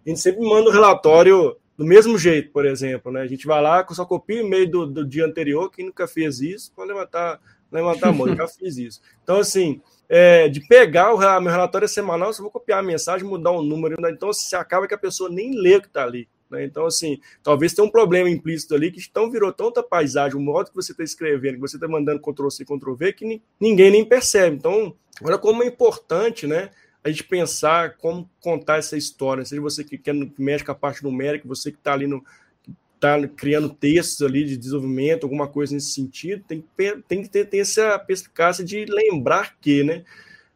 a gente sempre manda um relatório do mesmo jeito, por exemplo, né? A gente vai lá, só copia o e-mail do, do dia anterior, quem nunca fez isso, pode levantar, levantar a mão, eu já fiz isso. Então, assim, é, de pegar o meu relatório semanal, se eu vou copiar a mensagem, mudar um número, né? então se acaba que a pessoa nem lê o que está ali. Né? Então, assim, talvez tenha um problema implícito ali que tão virou tanta paisagem, o modo que você está escrevendo, que você está mandando Ctrl-C, Ctrl-V, que ninguém nem percebe. Então, olha como é importante, né? A gente pensar como contar essa história, seja você que, quer, que mexe com a parte numérica, você que está ali no, está criando textos ali de desenvolvimento, alguma coisa nesse sentido, tem, tem que ter, ter essa perspicácia de lembrar que, né?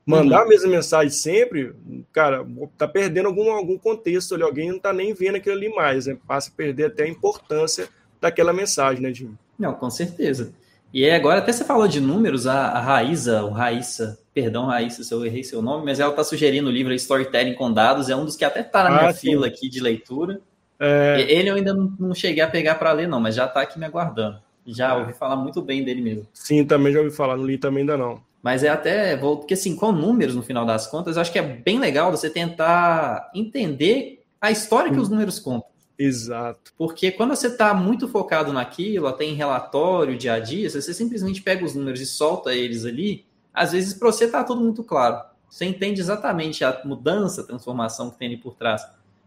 Mandar uhum. a mesma mensagem sempre, cara, tá perdendo algum, algum contexto ali, alguém não tá nem vendo aquilo ali mais, né? Passa a perder até a importância daquela mensagem, né, Jim? Não, com certeza. E agora até você falou de números, a, a Raíza, o Raíssa, perdão, Raíssa, se eu errei seu nome, mas ela tá sugerindo o livro Storytelling com Dados, é um dos que até tá na minha ah, fila aqui de leitura. É... Ele eu ainda não cheguei a pegar para ler, não, mas já está aqui me aguardando. Já ouvi falar muito bem dele mesmo. Sim, também já ouvi falar, não li também ainda não. Mas é até, porque assim, com números no final das contas, eu acho que é bem legal você tentar entender a história que hum. os números contam. Exato. Porque quando você está muito focado naquilo, até em relatório, dia a dia, você simplesmente pega os números e solta eles ali, às vezes para você está tudo muito claro. Você entende exatamente a mudança, a transformação que tem ali por trás.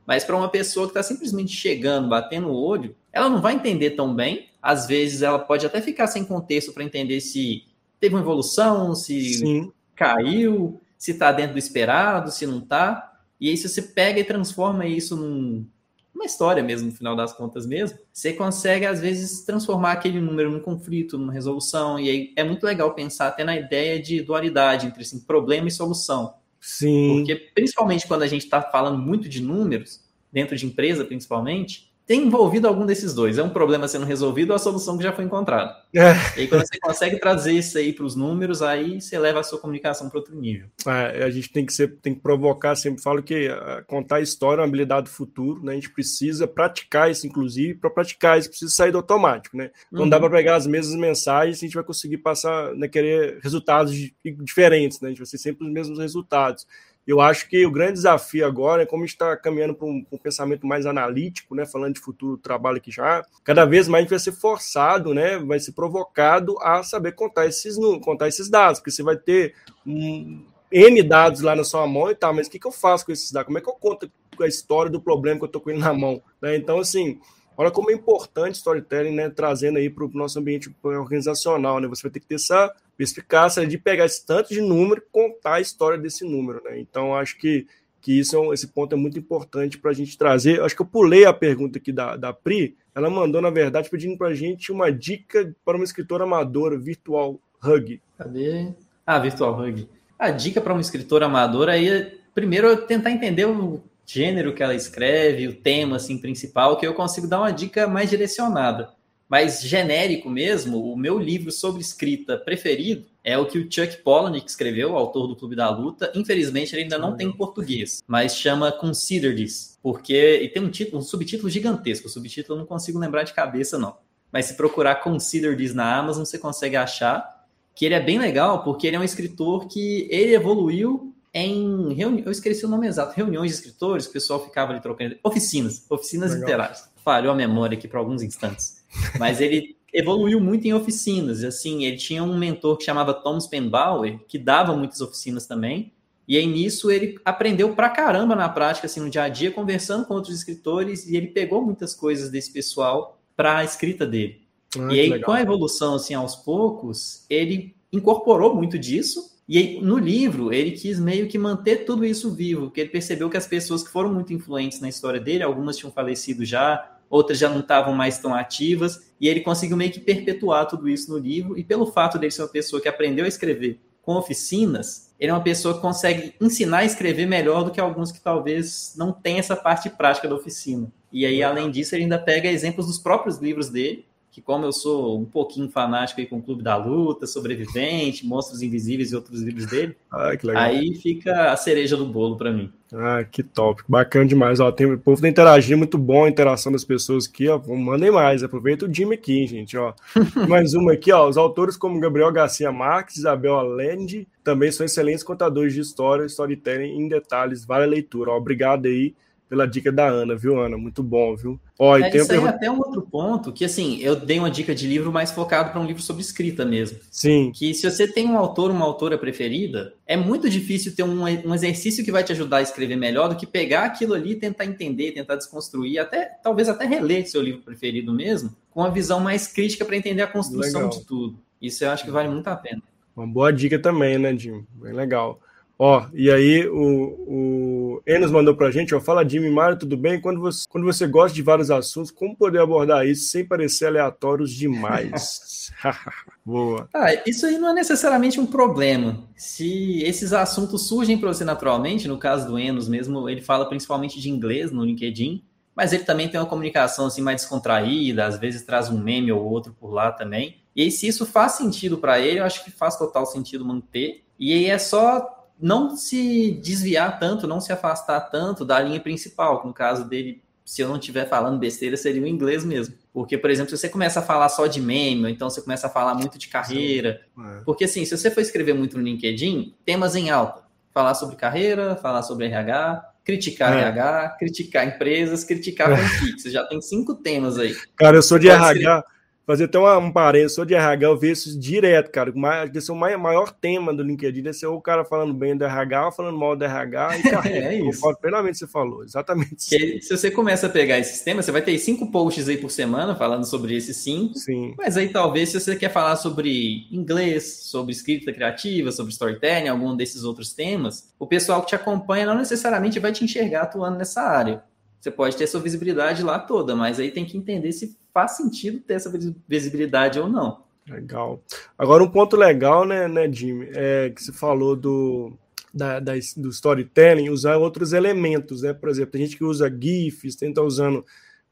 Mas para uma pessoa que está simplesmente chegando, batendo o olho, ela não vai entender tão bem. Às vezes ela pode até ficar sem contexto para entender se teve uma evolução, se Sim. caiu, se está dentro do esperado, se não está. E aí, se você pega e transforma isso num, numa história mesmo, no final das contas mesmo, você consegue, às vezes, transformar aquele número num conflito, numa resolução. E aí é muito legal pensar até na ideia de dualidade entre assim, problema e solução. Sim. Porque, principalmente quando a gente está falando muito de números, dentro de empresa principalmente, tem envolvido algum desses dois. É um problema sendo resolvido ou a solução que já foi encontrada. É. E aí, quando você consegue trazer isso aí para os números, aí você leva a sua comunicação para outro nível. É, a gente tem que, ser, tem que provocar, sempre falo que uh, contar a história é uma habilidade do futuro, né? A gente precisa praticar isso, inclusive, para praticar isso precisa sair do automático, né? Não uhum. dá para pegar as mesmas mensagens a gente vai conseguir passar, né, querer resultados diferentes, né? A gente vai ser sempre os mesmos resultados. Eu acho que o grande desafio agora é como está caminhando para um, um, pensamento mais analítico, né? Falando de futuro trabalho aqui já, cada vez mais vai ser forçado, né? Vai ser provocado a saber contar esses contar esses dados, porque você vai ter um, N dados lá na sua mão e tal, mas o que, que eu faço com esses dados? Como é que eu conto a história do problema que eu tô com ele na mão? Né? Então, assim, olha como é importante storytelling, né? Trazendo aí para o nosso ambiente organizacional, né? Você vai ter que ter essa eficácia de pegar esse tanto de número e contar a história desse número, né? Então, acho que, que isso é um, esse ponto é muito importante para a gente trazer. Acho que eu pulei a pergunta aqui da, da Pri, ela mandou, na verdade, pedindo para a gente uma dica para uma escritora amadora, Virtual Hug. Cadê? Ah, Virtual Hug. A dica para uma escritora amadora aí é, primeiro, tentar entender o gênero que ela escreve, o tema assim, principal, que eu consigo dar uma dica mais direcionada. Mas genérico mesmo, o meu livro sobre escrita preferido é o que o Chuck Palahniuk escreveu, autor do Clube da Luta. Infelizmente, ele ainda não tem em português, mas chama Consider This, porque e tem um título, um subtítulo gigantesco. O subtítulo eu não consigo lembrar de cabeça não. Mas se procurar Consider This na Amazon, você consegue achar que ele é bem legal, porque ele é um escritor que ele evoluiu em reuni... eu esqueci o nome exato, reuniões de escritores, o pessoal ficava ali trocando oficinas, oficinas legal. literárias. Falhou a memória aqui por alguns instantes. Mas ele evoluiu muito em oficinas. Assim, ele tinha um mentor que chamava Tom Spenbauer, que dava muitas oficinas também. E aí nisso ele aprendeu pra caramba na prática, assim, no dia a dia, conversando com outros escritores, e ele pegou muitas coisas desse pessoal para a escrita dele. Ah, e aí, legal. com a evolução, assim, aos poucos, ele incorporou muito disso. E aí, no livro, ele quis meio que manter tudo isso vivo, porque ele percebeu que as pessoas que foram muito influentes na história dele, algumas tinham falecido já, outras já não estavam mais tão ativas, e ele conseguiu meio que perpetuar tudo isso no livro, e pelo fato dele ser uma pessoa que aprendeu a escrever com oficinas, ele é uma pessoa que consegue ensinar a escrever melhor do que alguns que talvez não tenham essa parte prática da oficina. E aí, além disso, ele ainda pega exemplos dos próprios livros dele, que como eu sou um pouquinho fanático aí com o Clube da Luta, Sobrevivente, Monstros Invisíveis e outros livros dele, ah, aí fica a cereja do bolo para mim. Ah, que top, bacana demais. Ó, tem, o povo da interagir muito bom, a interação das pessoas aqui, ó, mandem mais, aproveita o Jimmy aqui, gente, ó. mais uma aqui, ó, os autores como Gabriel Garcia Marques, Isabel Allende, também são excelentes contadores de história, storytelling em detalhes, vale a leitura, ó, obrigado aí pela dica da Ana, viu, Ana? Muito bom, viu? Ó, é, isso aí até um outro ponto, que assim, eu dei uma dica de livro mais focado para um livro sobre escrita mesmo. Sim. Que se você tem um autor, uma autora preferida, é muito difícil ter um, um exercício que vai te ajudar a escrever melhor do que pegar aquilo ali, tentar entender, tentar desconstruir, até talvez até reler seu livro preferido mesmo, com uma visão mais crítica para entender a construção legal. de tudo. Isso eu acho que vale muito a pena. Uma boa dica também, né, Jim? Bem legal. Ó, e aí o, o Enos mandou pra gente, ó, fala Jimmy Mário, tudo bem? Quando você, quando você gosta de vários assuntos, como poder abordar isso sem parecer aleatórios demais? Boa. Ah, isso aí não é necessariamente um problema. Se esses assuntos surgem para você naturalmente, no caso do Enos mesmo, ele fala principalmente de inglês no LinkedIn, mas ele também tem uma comunicação assim mais descontraída, às vezes traz um meme ou outro por lá também. E aí, se isso faz sentido para ele, eu acho que faz total sentido manter. E aí é só não se desviar tanto, não se afastar tanto da linha principal. No caso dele, se eu não estiver falando besteira, seria o inglês mesmo. Porque, por exemplo, se você começa a falar só de meme, ou então você começa a falar muito de carreira. É. Porque, assim, se você for escrever muito no LinkedIn, temas em alta. Falar sobre carreira, falar sobre RH, criticar é. RH, criticar empresas, criticar fanfic. Você já tem cinco temas aí. Cara, eu sou de RH. Escrever fazer até uma, um parênteses, sou de RH, eu vejo isso direto, cara. Deve ser o maior, tema do LinkedIn, deve ser o cara falando bem do RH ou falando mal do RH e é isso. Concordo plenamente você falou, exatamente. Que, se você começa a pegar esses temas, você vai ter cinco posts aí por semana falando sobre esses cinco. Sim. Mas aí talvez se você quer falar sobre inglês, sobre escrita criativa, sobre storytelling, algum desses outros temas, o pessoal que te acompanha não necessariamente vai te enxergar atuando nessa área. Você pode ter sua visibilidade lá toda, mas aí tem que entender se faz sentido ter essa visibilidade ou não. Legal. Agora, um ponto legal, né, né Jimmy, é que você falou do, da, da, do storytelling, usar outros elementos, né? Por exemplo, tem gente que usa GIFs, tenta usando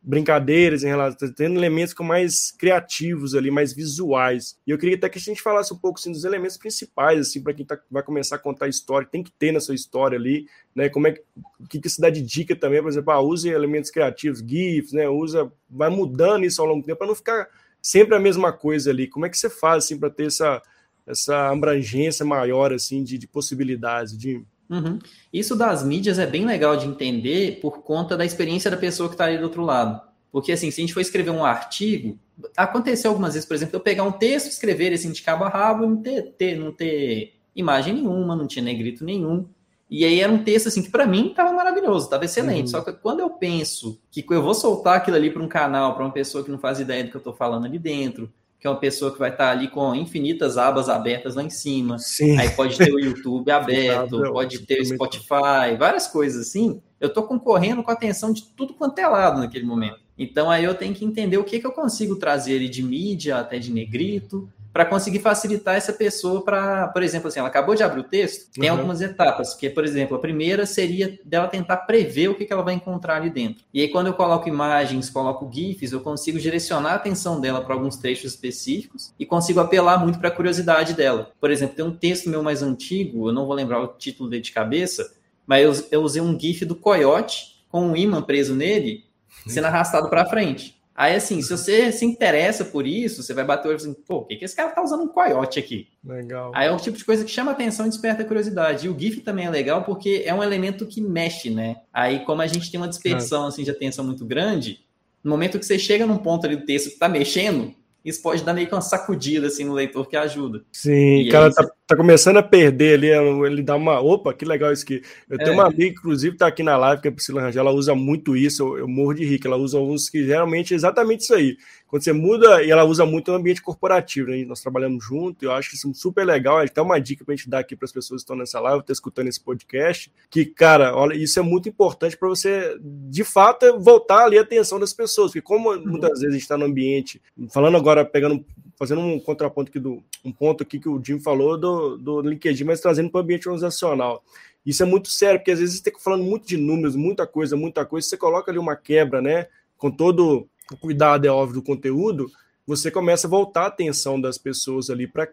brincadeiras em relação, tendo elementos com mais criativos ali, mais visuais. E eu queria até que a gente falasse um pouco assim, dos elementos principais, assim, para quem tá, vai começar a contar a história, tem que ter na sua história ali, né? Como é que, que, que se dá de dica também, por exemplo, ah, use elementos criativos, GIFs, né? Usa, vai mudando isso ao longo do tempo para não ficar sempre a mesma coisa ali. Como é que você faz assim para ter essa essa abrangência maior assim de, de possibilidades de Uhum. Isso das mídias é bem legal de entender por conta da experiência da pessoa que está ali do outro lado. Porque, assim, se a gente for escrever um artigo, aconteceu algumas vezes, por exemplo, eu pegar um texto, escrever assim de cabo a rabo e não ter, ter, não ter imagem nenhuma, não tinha negrito nenhum. E aí era um texto assim que para mim estava maravilhoso, estava excelente. Uhum. Só que quando eu penso que eu vou soltar aquilo ali para um canal, para uma pessoa que não faz ideia do que eu estou falando ali dentro, que é uma pessoa que vai estar tá ali com infinitas abas abertas lá em cima. Sim. Aí pode ter o YouTube aberto, pode ter o Spotify, várias coisas assim. Eu estou concorrendo com a atenção de tudo quanto é lado naquele momento. Então aí eu tenho que entender o que, que eu consigo trazer de mídia, até de negrito, para conseguir facilitar essa pessoa para, por exemplo, assim, ela acabou de abrir o texto, tem uhum. algumas etapas, que, por exemplo, a primeira seria dela tentar prever o que, que ela vai encontrar ali dentro. E aí, quando eu coloco imagens, coloco GIFs, eu consigo direcionar a atenção dela para alguns trechos específicos e consigo apelar muito para a curiosidade dela. Por exemplo, tem um texto meu mais antigo, eu não vou lembrar o título dele de cabeça, mas eu, eu usei um GIF do coiote com um imã preso nele sendo arrastado para frente. Aí, assim, se você se interessa por isso, você vai bater o olho assim, pô, por que, que esse cara tá usando um coiote aqui? Legal. Aí é o tipo de coisa que chama atenção e desperta curiosidade. E o GIF também é legal porque é um elemento que mexe, né? Aí, como a gente tem uma dispersão, é. assim, de atenção muito grande, no momento que você chega num ponto ali do texto que tá mexendo, isso pode dar meio que uma sacudida assim no leitor que ajuda. Sim, o cara tá. Tá, começando a perder ali, ele dá uma. Opa, que legal isso aqui. Eu tenho é. uma amiga, inclusive, tá aqui na live, que é a Priscila Rangel, ela usa muito isso, eu, eu morro de rir, ela usa uns que geralmente é exatamente isso aí. Quando você muda, e ela usa muito no ambiente corporativo, né? Nós trabalhamos junto, eu acho isso super legal. Até uma dica para a gente dar aqui para as pessoas que estão nessa live, estão escutando esse podcast, que, cara, olha, isso é muito importante para você, de fato, voltar ali a atenção das pessoas, porque como uhum. muitas vezes a gente está no ambiente, falando agora, pegando fazendo um contraponto aqui do um ponto aqui que o Jim falou do, do LinkedIn, mas trazendo para o ambiente organizacional. Isso é muito sério, porque às vezes você está falando muito de números, muita coisa, muita coisa, você coloca ali uma quebra, né? Com todo o cuidado, é óbvio, do conteúdo, você começa a voltar a atenção das pessoas ali para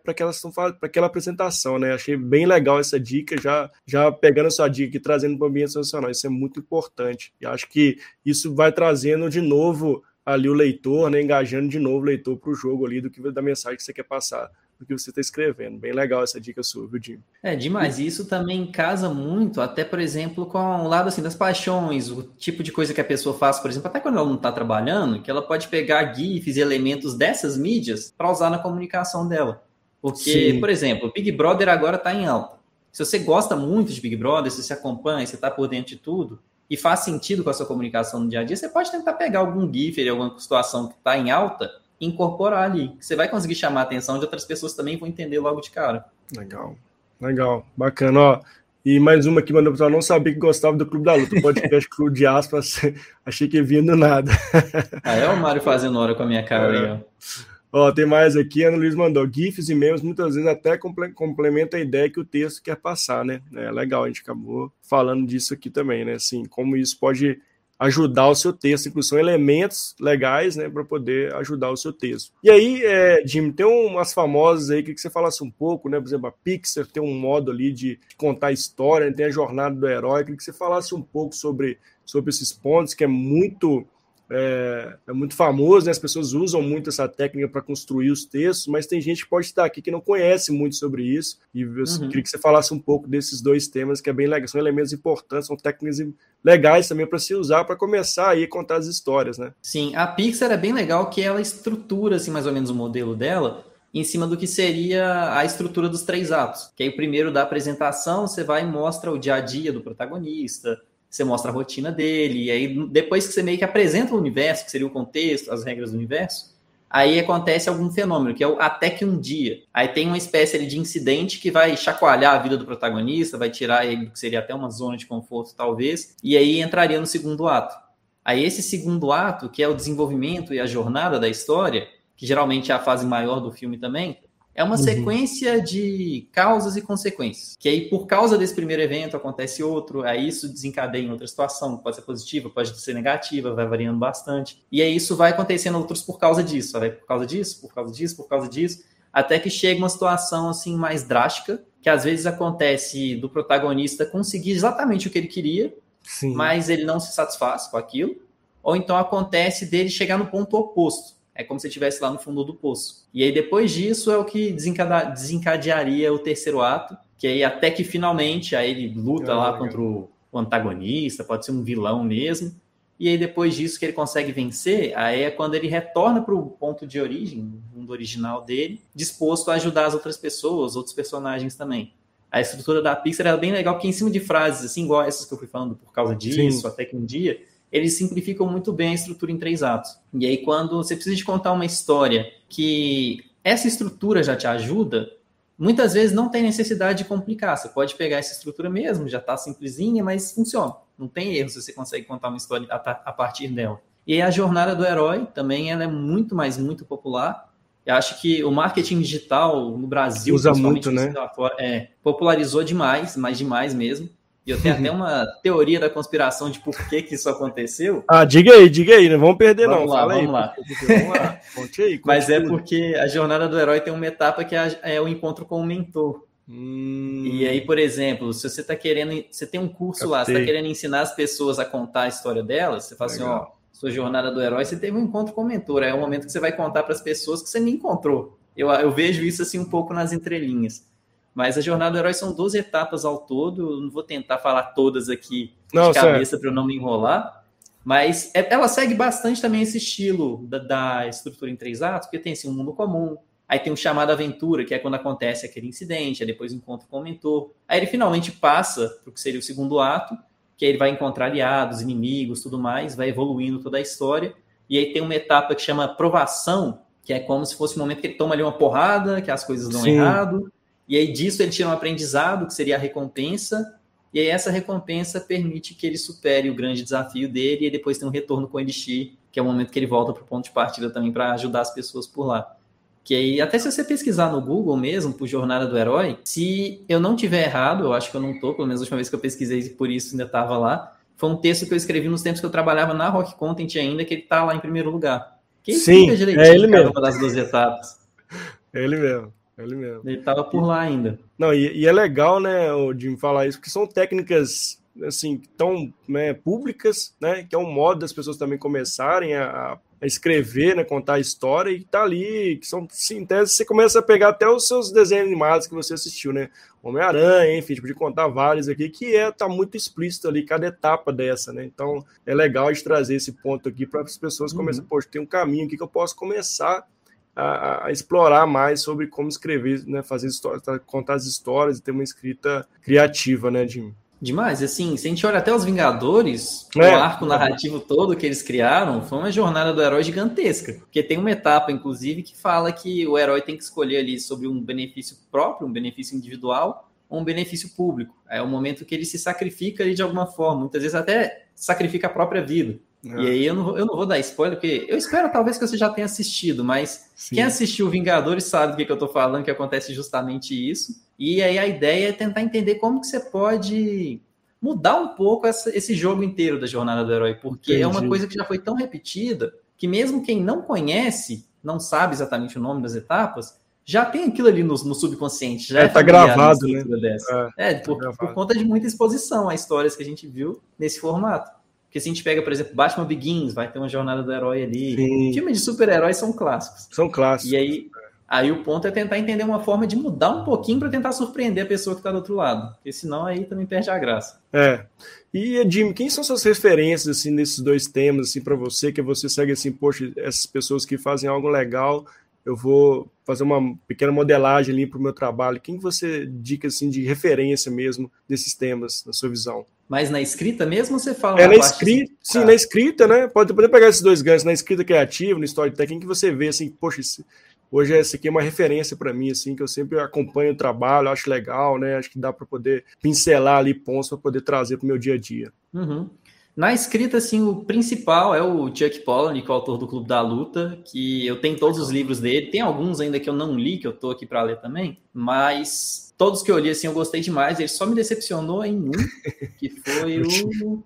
aquela apresentação, né? Achei bem legal essa dica, já já pegando a sua dica e trazendo para o ambiente nacional, isso é muito importante. E acho que isso vai trazendo de novo ali o leitor, né, engajando de novo o leitor para o jogo ali do que da mensagem que você quer passar do que você está escrevendo. Bem legal essa dica sua, viu, Jim? É demais. Isso também casa muito, até, por exemplo, com o lado assim das paixões, o tipo de coisa que a pessoa faz, por exemplo, até quando ela não está trabalhando, que ela pode pegar GIFs e elementos dessas mídias para usar na comunicação dela. Porque, Sim. por exemplo, o Big Brother agora está em alta. Se você gosta muito de Big Brother, se você acompanha, você está por dentro de tudo, e faz sentido com a sua comunicação no dia a dia, você pode tentar pegar algum GIF, alguma situação que está em alta incorporar ali. Você vai conseguir chamar a atenção de outras pessoas também vão entender logo de cara. Legal, legal, bacana. Ó, e mais uma que mandou para não sabia que gostava do Clube da Luta, podcast Clube de Aspas, achei que vinha do nada. Ah, é o Mário fazendo hora com a minha cara é. aí, ó. Ó, tem mais aqui, Ana Luiz mandou. GIFs e memes muitas vezes até complementa a ideia que o texto quer passar, né? É legal, a gente acabou falando disso aqui também, né? Assim, como isso pode ajudar o seu texto, inclusive são elementos legais, né, para poder ajudar o seu texto. E aí, é, Jim, tem umas famosas aí que você falasse um pouco, né, por exemplo, a Pixar tem um modo ali de contar história, né, tem a jornada do herói, que você falasse um pouco sobre, sobre esses pontos, que é muito é, é, muito famoso, né? as pessoas usam muito essa técnica para construir os textos, mas tem gente que pode estar aqui que não conhece muito sobre isso, e eu uhum. queria que você falasse um pouco desses dois temas, que é bem legal, são elementos importantes, são técnicas legais também para se usar para começar aí a contar as histórias, né? Sim, a Pixar é bem legal que ela estrutura assim, mais ou menos o modelo dela, em cima do que seria a estrutura dos três atos. Que aí o primeiro da apresentação, você vai e mostra o dia a dia do protagonista, você mostra a rotina dele, e aí depois que você meio que apresenta o universo, que seria o contexto, as regras do universo, aí acontece algum fenômeno, que é o até que um dia. Aí tem uma espécie de incidente que vai chacoalhar a vida do protagonista, vai tirar ele do que seria até uma zona de conforto, talvez, e aí entraria no segundo ato. Aí esse segundo ato, que é o desenvolvimento e a jornada da história, que geralmente é a fase maior do filme também, é uma uhum. sequência de causas e consequências. Que aí, por causa desse primeiro evento, acontece outro, aí isso desencadeia em outra situação, pode ser positiva, pode ser negativa, vai variando bastante. E aí isso vai acontecendo outros por causa disso, vai por causa disso, por causa disso, por causa disso, até que chega uma situação assim mais drástica, que às vezes acontece do protagonista conseguir exatamente o que ele queria, Sim. mas ele não se satisfaz com aquilo, ou então acontece dele chegar no ponto oposto é como se estivesse lá no fundo do poço. E aí, depois disso, é o que desencadearia o terceiro ato, que aí até que finalmente aí ele luta ah, lá contra o, antagonista, pode ser um vilão mesmo. E aí, depois disso que ele consegue vencer, aí é quando ele retorna para o ponto de origem, o mundo original dele, disposto a ajudar as outras pessoas, outros personagens também. A estrutura da Pixar é bem legal, porque em cima de frases, assim, igual essas que eu fui falando por causa disso, Sim. até que um dia, eles simplificam muito bem a estrutura em três atos. E aí, quando você precisa de contar uma história que essa estrutura já te ajuda, muitas vezes não tem necessidade de complicar. Você pode pegar essa estrutura mesmo, já está simplesinha, mas funciona. Não tem erro se você consegue contar uma história a, partir dela. E aí, a jornada do herói também ela é muito mais, muito popular. Eu acho que o marketing digital no Brasil, usa muito, né? Fora, é, popularizou demais, mas demais mesmo. E eu tenho até uma teoria da conspiração de por que, que isso aconteceu. Ah, diga aí, diga aí, não vamos perder vamos não. Lá, Fala vamos aí, lá. vamos lá. Conte aí. Conte Mas é tudo. é porque a jornada do herói tem uma etapa que é, é o encontro com o mentor. Hum. E aí, por exemplo, se você está querendo, você tem um curso Captei. lá, você está querendo ensinar as pessoas a contar a história delas, você fala Legal. assim, ó, sua jornada do herói, você teve um encontro com o mentor, é o momento que você vai contar para as pessoas que você me encontrou. Eu, eu vejo isso assim um pouco nas entrelinhas. Mas a jornada do herói são 12 etapas ao todo. Eu não vou tentar falar todas aqui não, de cabeça para eu não me enrolar. Mas é, ela segue bastante também esse estilo da, da, estrutura em três atos, porque tem assim, um mundo comum, aí tem um chamado aventura, que é quando acontece aquele incidente, aí depois encontra com o mentor. Aí ele finalmente passa para o que seria o segundo ato, que aí ele vai encontrar aliados, inimigos, tudo mais, vai evoluindo toda a história. E aí tem uma etapa que chama provação, que é como se fosse o um momento que ele toma ali uma porrada, que as coisas dão Sim. errado, e aí disso ele tira um aprendizado, que seria a recompensa, e aí essa recompensa permite que ele supere o grande desafio dele e depois tem um retorno com o Elixir, que é o momento que ele volta para o ponto de partida também para ajudar as pessoas por lá. Que aí, até se você pesquisar no Google mesmo, por Jornada do Herói, se eu não tiver errado, eu acho que eu não tô, pelo menos a última vez que eu pesquisei por isso ainda estava lá, foi um texto que eu escrevi nos tempos que eu trabalhava na Rock Content ainda, que ele está lá em primeiro lugar. Que Sim, é ele mesmo. uma das duas etapas. É ele mesmo. Ele mesmo. Ele estava por lá ainda. Não, e, e, é legal, né, o Jim falar isso, porque são técnicas assim tão né, públicas, né, que é um modo das pessoas também começarem a, a escrever, né, contar a história e tá ali, que são sim, você começa a pegar até os seus desenhos animados que você assistiu, né, Homem-Aranha, enfim, tipo, de contar vários aqui, que é tá muito explícito ali cada etapa dessa, né? Então, é legal de trazer esse ponto aqui para as pessoas uhum. começarem, poxa, tem um caminho aqui que eu posso começar a, a, explorar mais sobre como escrever, né, fazer histórias, tá, contar as histórias e ter uma escrita criativa, né, Jim? Demais, assim, se a gente olha até os Vingadores, é. o arco narrativo todo que eles criaram foi uma jornada do herói gigantesca. Porque tem uma etapa, inclusive, que fala que o herói tem que escolher ali sobre um benefício próprio, um benefício individual, ou um benefício público. É o momento que ele se sacrifica ali de alguma forma, muitas vezes até sacrifica a própria vida. É. E aí eu não, eu não vou dar spoiler, porque eu espero talvez que você já tenha assistido, mas Sim. quem assistiu Vingadores sabe do que, que eu tô falando, que acontece justamente isso. E aí a ideia é tentar entender como que você pode mudar um pouco essa, esse jogo inteiro da jornada do herói, porque Entendi. é uma coisa que já foi tão repetida que mesmo quem não conhece, não sabe exatamente o nome das etapas, já tem aquilo ali no, no subconsciente. Já é, é tá gravado, né? É, é tá por, por, conta de muita exposição a histórias que a gente viu nesse formato. Porque se a gente pega, por exemplo, Batman Begins, vai ter uma jornada do herói ali. Sim. Filmes de super-heróis são clássicos. São clássicos. E aí, aí o ponto é tentar entender uma forma de mudar um pouquinho para tentar surpreender a pessoa que está do outro lado. Porque senão aí também perde a graça. É. E, Jim, quem são suas referências assim, nesses dois temas assim, para você, que você segue assim, poxa, essas pessoas que fazem algo legal eu vou fazer uma pequena modelagem ali para o meu trabalho. Quem você dica assim de referência mesmo desses temas, na sua visão? Mas na escrita mesmo você fala? É na, escrita, assim, sim, tá. na escrita, né? Pode poder pegar esses dois ganhos, na escrita criativa, no storytelling, que você vê assim, poxa, esse, hoje essa aqui é uma referência para mim, assim, que eu sempre acompanho o trabalho, acho legal, né? Acho que dá para poder pincelar ali pontos para poder trazer para o meu dia a dia. Uhum. Na escrita, assim, o principal é o Chuck Palahniuk, o autor do Clube da Luta, que eu tenho todos os livros dele. Tem alguns ainda que eu não li, que eu tô aqui para ler também, mas todos que eu li, assim, eu gostei demais. Ele só me decepcionou em um, que foi o...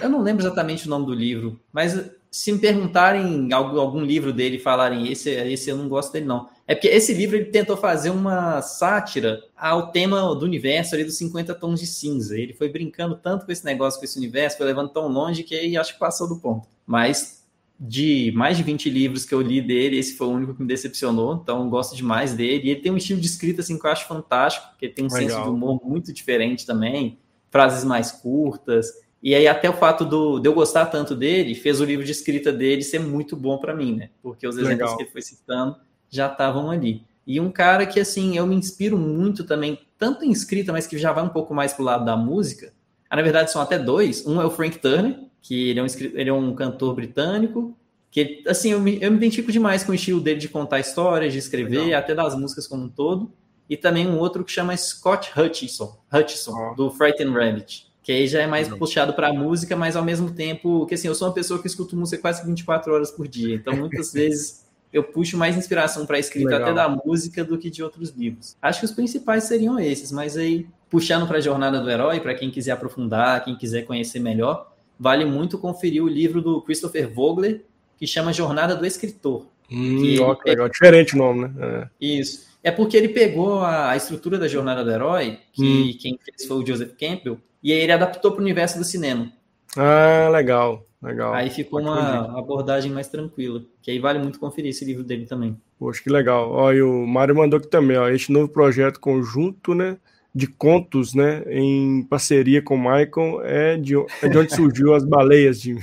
Eu não lembro exatamente o nome do livro, mas se me perguntarem algum, algum livro dele e falarem esse, esse eu não gosto dele, não. É porque esse livro ele tentou fazer uma sátira ao tema do universo ali dos 50 tons de cinza. Ele foi brincando tanto com esse negócio, com esse universo, foi levando tão longe que aí acho que passou do ponto. Mas de mais de 20 livros que eu li dele, esse foi o único que me decepcionou, então gosto demais dele. E ele tem um estilo de escrita assim que eu acho fantástico, porque tem um Legal. senso de humor muito diferente também, frases mais curtas. E aí até o fato do, de eu gostar tanto dele fez o livro de escrita dele ser muito bom para mim, né? Porque os exemplos Legal. que ele foi citando já estavam ali. E um cara que, assim, eu me inspiro muito também, tanto em escrita, mas que já vai um pouco mais pro lado da música. Ah, na verdade, são até dois. Um é o Frank Turner, que ele é um, ele é um cantor britânico, que, assim, eu me, eu me identifico demais com o estilo dele de contar histórias, de escrever, Legal. até das músicas como um todo. E também um outro que chama Scott Hutchison, Hutchison oh. do Frightened Rabbit que aí já é mais uhum. puxado para a música, mas ao mesmo tempo, que assim, eu sou uma pessoa que escuto música quase 24 horas por dia, então muitas vezes eu puxo mais inspiração para a escrita Legal. até da música do que de outros livros. Acho que os principais seriam esses, mas aí puxando para a jornada do herói, para quem quiser aprofundar, quem quiser conhecer melhor, vale muito conferir o livro do Christopher Vogler, que chama Jornada do Escritor. Hum, que ó, que legal. Diferente o nome, né? É. Isso. É porque ele pegou a, a, estrutura da jornada do herói, que hum. quem fez foi o Joseph Campbell, e aí ele adaptou para o universo do cinema. Ah, legal, legal. Aí ficou uma abordagem mais tranquila, que aí vale muito conferir esse livro dele também. Poxa, que legal. Ó, e o Mário mandou aqui também, ó, este novo projeto conjunto, né, de contos, né, em parceria com o Michael, é de, é de onde surgiu as baleias, de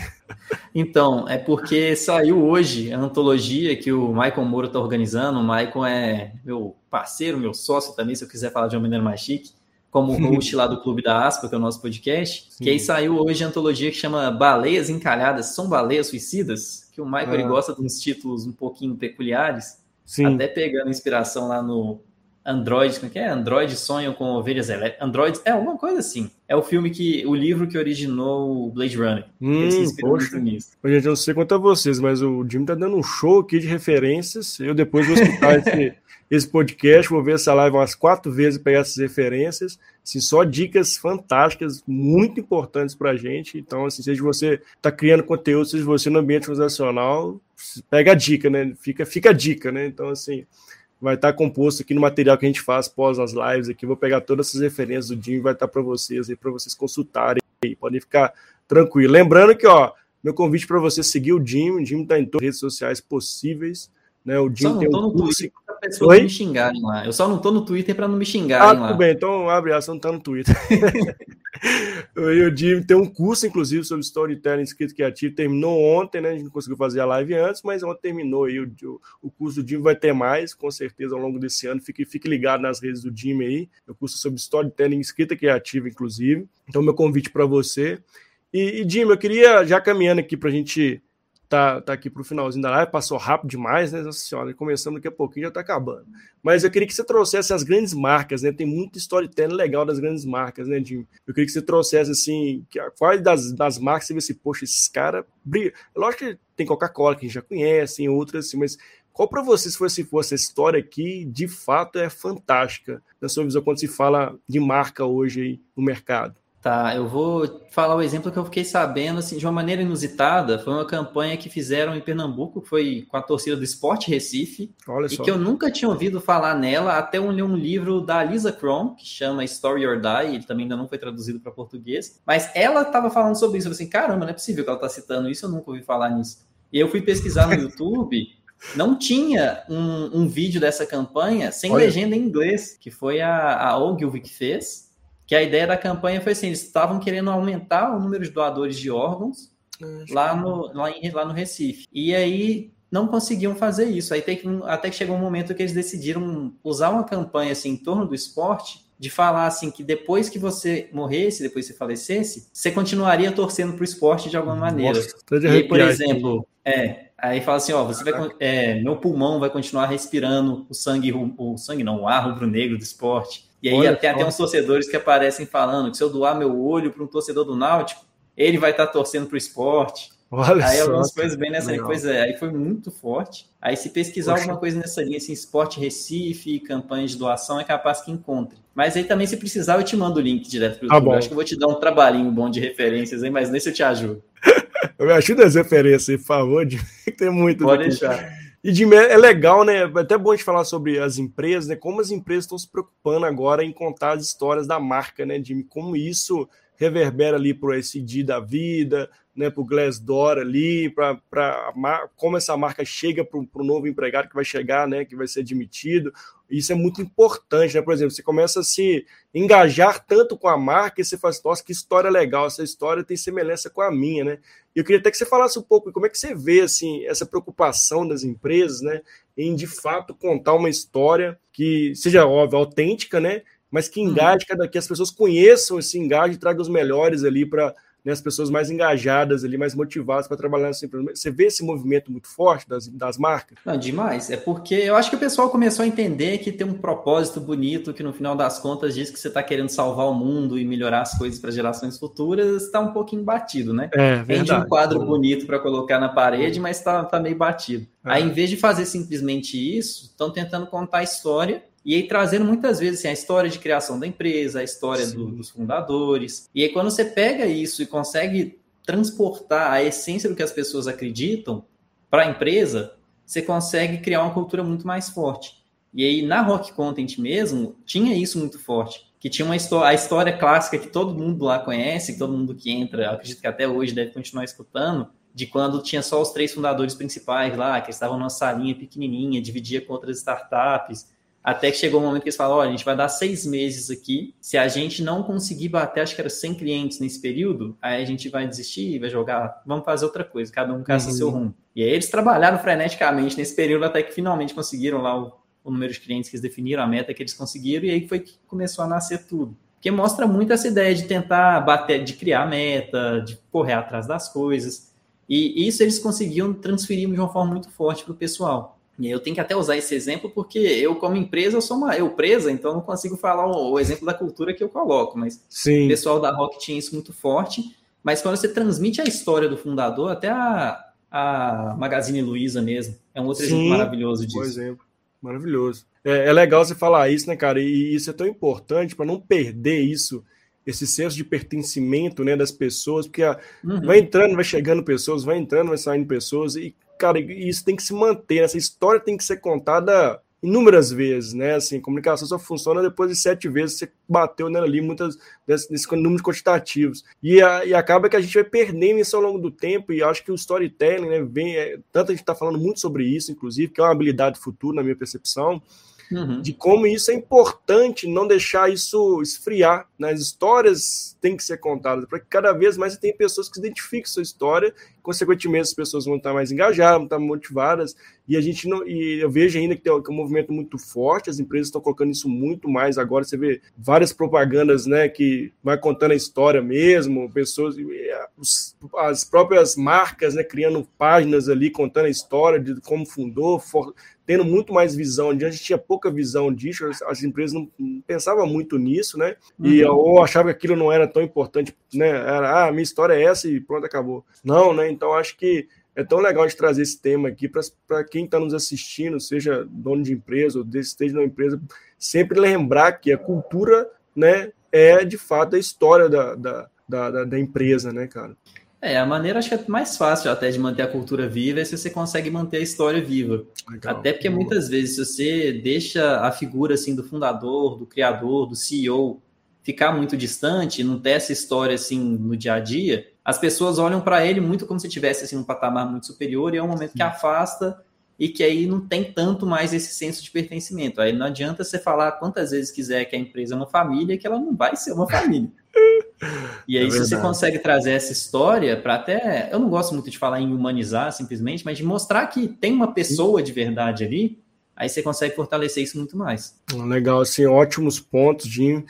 Então, é porque saiu hoje a antologia que o Michael Moura está organizando. O Michael é meu parceiro, meu sócio também, se eu quiser falar de uma maneira mais chique como host lá do Clube da Aspa, que é o nosso podcast, Sim. que aí saiu hoje a antologia que chama Baleias Encalhadas, São Baleias Suicidas, que o Michael ah. ele gosta de uns títulos um pouquinho peculiares, Sim. até pegando inspiração lá no Android, como é que é? Android sonham com ovelhas elétricas. Android, é alguma coisa assim. É o filme que, o livro que originou o Blade Runner. Hum, poxa. Gente, eu não sei quanto a vocês, mas o Jimmy tá dando um show aqui de referências. Eu depois vou escutar esse, esse podcast, vou ver essa live umas quatro vezes para pegar essas referências. Assim, só dicas fantásticas, muito importantes para a gente. Então, assim, seja você está criando conteúdo, seja você no ambiente organizacional, pega a dica, né? Fica, fica a dica, né? Então, assim, vai estar tá composto aqui no material que a gente faz pós as lives aqui. Vou pegar todas essas referências do Jim e vai estar tá para vocês aí, para vocês consultarem aí. Podem ficar tranquilo. Lembrando que, ó, meu convite para você seguir o Jim, o Jim está em todas as redes sociais possíveis. Né? O Jim tem um curso pessoas me xingarem lá. Eu só não tô no Twitter para não me xingarem ah, lá. Tudo bem, então abre essa, não tá no Twitter. e o Jim tem um curso, inclusive, sobre storytelling escrito criativo. Terminou ontem, né? A gente não conseguiu fazer a live antes, mas ontem terminou aí. O, o curso do Jim vai ter mais, com certeza, ao longo desse ano. Fique, fique ligado nas redes do Jim aí. O curso sobre storytelling escrita criativa, inclusive. Então, meu convite para você. E, e Jim, eu queria, já caminhando aqui para a gente tá, tá aqui para o finalzinho da live, passou rápido demais, né? Nossa senhora, começando daqui a pouquinho já está acabando. Mas eu queria que você trouxesse as grandes marcas, né? Tem muito storytelling legal das grandes marcas, né, Jim? Eu queria que você trouxesse, assim, que, quais das, das marcas você vê se, poxa, esses caras brilham. Lógico que tem Coca-Cola, que a gente já conhece, tem outras, assim, mas qual para você, se fosse, fosse essa história aqui, de fato é fantástica, na sua visão, quando se fala de marca hoje aí no mercado? Tá, eu vou falar o exemplo que eu fiquei sabendo, assim, de uma maneira inusitada. Foi uma campanha que fizeram em Pernambuco, foi com a torcida do Esporte Recife. Olha e que eu nunca tinha ouvido falar nela, até eu li um livro da Lisa Crom, que chama Story or Die, ele também ainda não foi traduzido para português. Mas ela estava falando sobre isso. Eu falei assim, caramba, não é possível que ela está citando isso, eu nunca ouvi falar nisso. E eu fui pesquisar no YouTube, não tinha um, um, vídeo dessa campanha sem Olha. legenda em inglês, que foi a, a Ogilvy que fez que a ideia da campanha foi assim, eles estavam querendo aumentar o número de doadores de órgãos lá no, lá, em, lá no Recife. E aí não conseguiam fazer isso. Aí tem que, até que chegou um momento que eles decidiram usar uma campanha assim, em torno do esporte, de falar assim que depois que você morresse, depois que você falecesse, você continuaria torcendo para o esporte de alguma maneira. Nossa, e aí, por exemplo, é, aí fala assim, ó, você vai, é, meu pulmão vai continuar respirando o sangue, o, o sangue não, o ar rubro-negro do esporte. E aí Olha, tem até uns torcedores que aparecem falando que se eu doar meu olho para um torcedor do Náutico, ele vai estar tá torcendo para o esporte. Olha aí algumas coisas bem nessa linha. Pois é, aí foi muito forte. Aí se pesquisar Poxa. alguma coisa nessa linha, assim, esporte Recife, campanha de doação, é capaz que encontre. Mas aí também, se precisar, eu te mando o link direto para o YouTube. Tá acho que eu vou te dar um trabalhinho bom de referências aí, mas nesse eu te ajudo. eu me ajuda as referências, por favor, de... tem muito. Pode deixar. E de é legal, né? É até bom a gente falar sobre as empresas, né? Como as empresas estão se preocupando agora em contar as histórias da marca, né, Jimmy? Como isso reverbera ali para o SD da vida, né, para o Glassdoor ali, para como essa marca chega para o novo empregado que vai chegar, né, que vai ser admitido. Isso é muito importante, né? Por exemplo, você começa a se engajar tanto com a marca e você fala assim, nossa, que história legal, essa história tem semelhança com a minha, né? E eu queria até que você falasse um pouco como é que você vê assim, essa preocupação das empresas, né, em de fato contar uma história que seja óbvio, autêntica, né? Mas que uhum. engaje, cada que as pessoas conheçam esse engaje e tragam os melhores ali para né, as pessoas mais engajadas ali, mais motivadas para trabalhar nessa empresa. Você vê esse movimento muito forte das, das marcas? Não, demais. É porque eu acho que o pessoal começou a entender que tem um propósito bonito que no final das contas diz que você está querendo salvar o mundo e melhorar as coisas para gerações futuras, está um pouquinho batido, né? É, Vende um quadro bonito para colocar na parede, mas está tá meio batido. É. Aí, em vez de fazer simplesmente isso, estão tentando contar a história e aí trazendo muitas vezes assim, a história de criação da empresa, a história do, dos fundadores. E aí quando você pega isso e consegue transportar a essência do que as pessoas acreditam para a empresa, você consegue criar uma cultura muito mais forte. E aí na Rock Content mesmo, tinha isso muito forte, que tinha uma história, a história clássica que todo mundo lá conhece, que todo mundo que entra, acredito que até hoje deve continuar escutando, de quando tinha só os três fundadores principais lá, que estavam numa salinha pequenininha, dividia com outras startups, até que chegou o um momento que eles falaram: olha, a gente vai dar seis meses aqui. Se a gente não conseguir bater, acho que era 100 clientes nesse período, aí a gente vai desistir, vai jogar, vamos fazer outra coisa, cada um caça uhum. seu rumo. E aí eles trabalharam freneticamente nesse período até que finalmente conseguiram lá o, o número de clientes que eles definiram, a meta que eles conseguiram, e aí foi que começou a nascer tudo. Porque mostra muito essa ideia de tentar bater, de criar meta, de correr atrás das coisas. E isso eles conseguiam transferir de uma forma muito forte para o pessoal. E eu tenho que até usar esse exemplo porque eu, como empresa, eu sou uma eu presa, então não consigo falar o, o exemplo da cultura que eu coloco. Mas Sim. o pessoal da Rock tinha isso muito forte. Mas quando você transmite a história do fundador, até a, a Magazine Luiza mesmo, é um outro Sim, exemplo maravilhoso disso. Por exemplo, maravilhoso. É, é, legal você falar isso, né, cara? E isso é tão importante para não perder isso, esse senso de pertencimento né, das pessoas, porque a, uhum. vai entrando, vai chegando pessoas, vai entrando, vai saindo pessoas, e cara, isso tem que se manter, essa história tem que ser contada inúmeras vezes, né? Assim, comunicação só funciona depois de sete vezes você bateu nela ali, muitas desses números quantitativos. E, a, e acaba que a gente vai perdendo isso ao longo do tempo, e acho que o storytelling, né, vem, é, tanto a gente está falando muito sobre isso, inclusive, que é uma habilidade futura, na minha percepção, uhum. de como isso é importante, não deixar isso esfriar. Né? As histórias têm que ser contadas, para que cada vez mais você tenha pessoas que se identifiquem com sua história, consequentemente as pessoas vão estar mais engajadas, vão estar motivadas, e a gente não, e eu vejo ainda que tem um, movimento muito forte, as empresas estão colocando isso muito mais agora, você vê várias propagandas, né, que vai contando a história mesmo, pessoas, as próprias marcas, né, criando páginas ali, contando a história de como fundou, for, tendo muito mais visão. Antes a gente tinha pouca visão disso, as, as empresas não, não, pensavam muito nisso, né? E uhum. ou achavam que aquilo não era tão importante, né? Era, ah, minha história é essa e pronto, acabou. Não, né? Então acho que é tão legal de trazer esse tema aqui para quem está nos assistindo, seja dono de empresa ou esteja na empresa, sempre lembrar que a cultura, né, é de fato a história da, da, da, da empresa, né, cara? É, a maneira acho que é mais fácil até de manter a cultura viva é se você consegue manter a história viva. Legal. Até porque muitas vezes se você deixa a figura assim do fundador, do criador, do CEO ficar muito distante, não ter essa história assim no dia a dia, as pessoas olham para ele muito como se estivesse assim num patamar muito superior e é um momento que afasta e que aí não tem tanto mais esse senso de pertencimento. Aí não adianta você falar quantas vezes quiser que a empresa é uma família, que ela não vai ser uma família. E aí, é se você consegue trazer essa história para até. Eu não gosto muito de falar em humanizar simplesmente, mas de mostrar que tem uma pessoa de verdade ali, aí você consegue fortalecer isso muito mais. Legal, assim, ótimos pontos, Jim.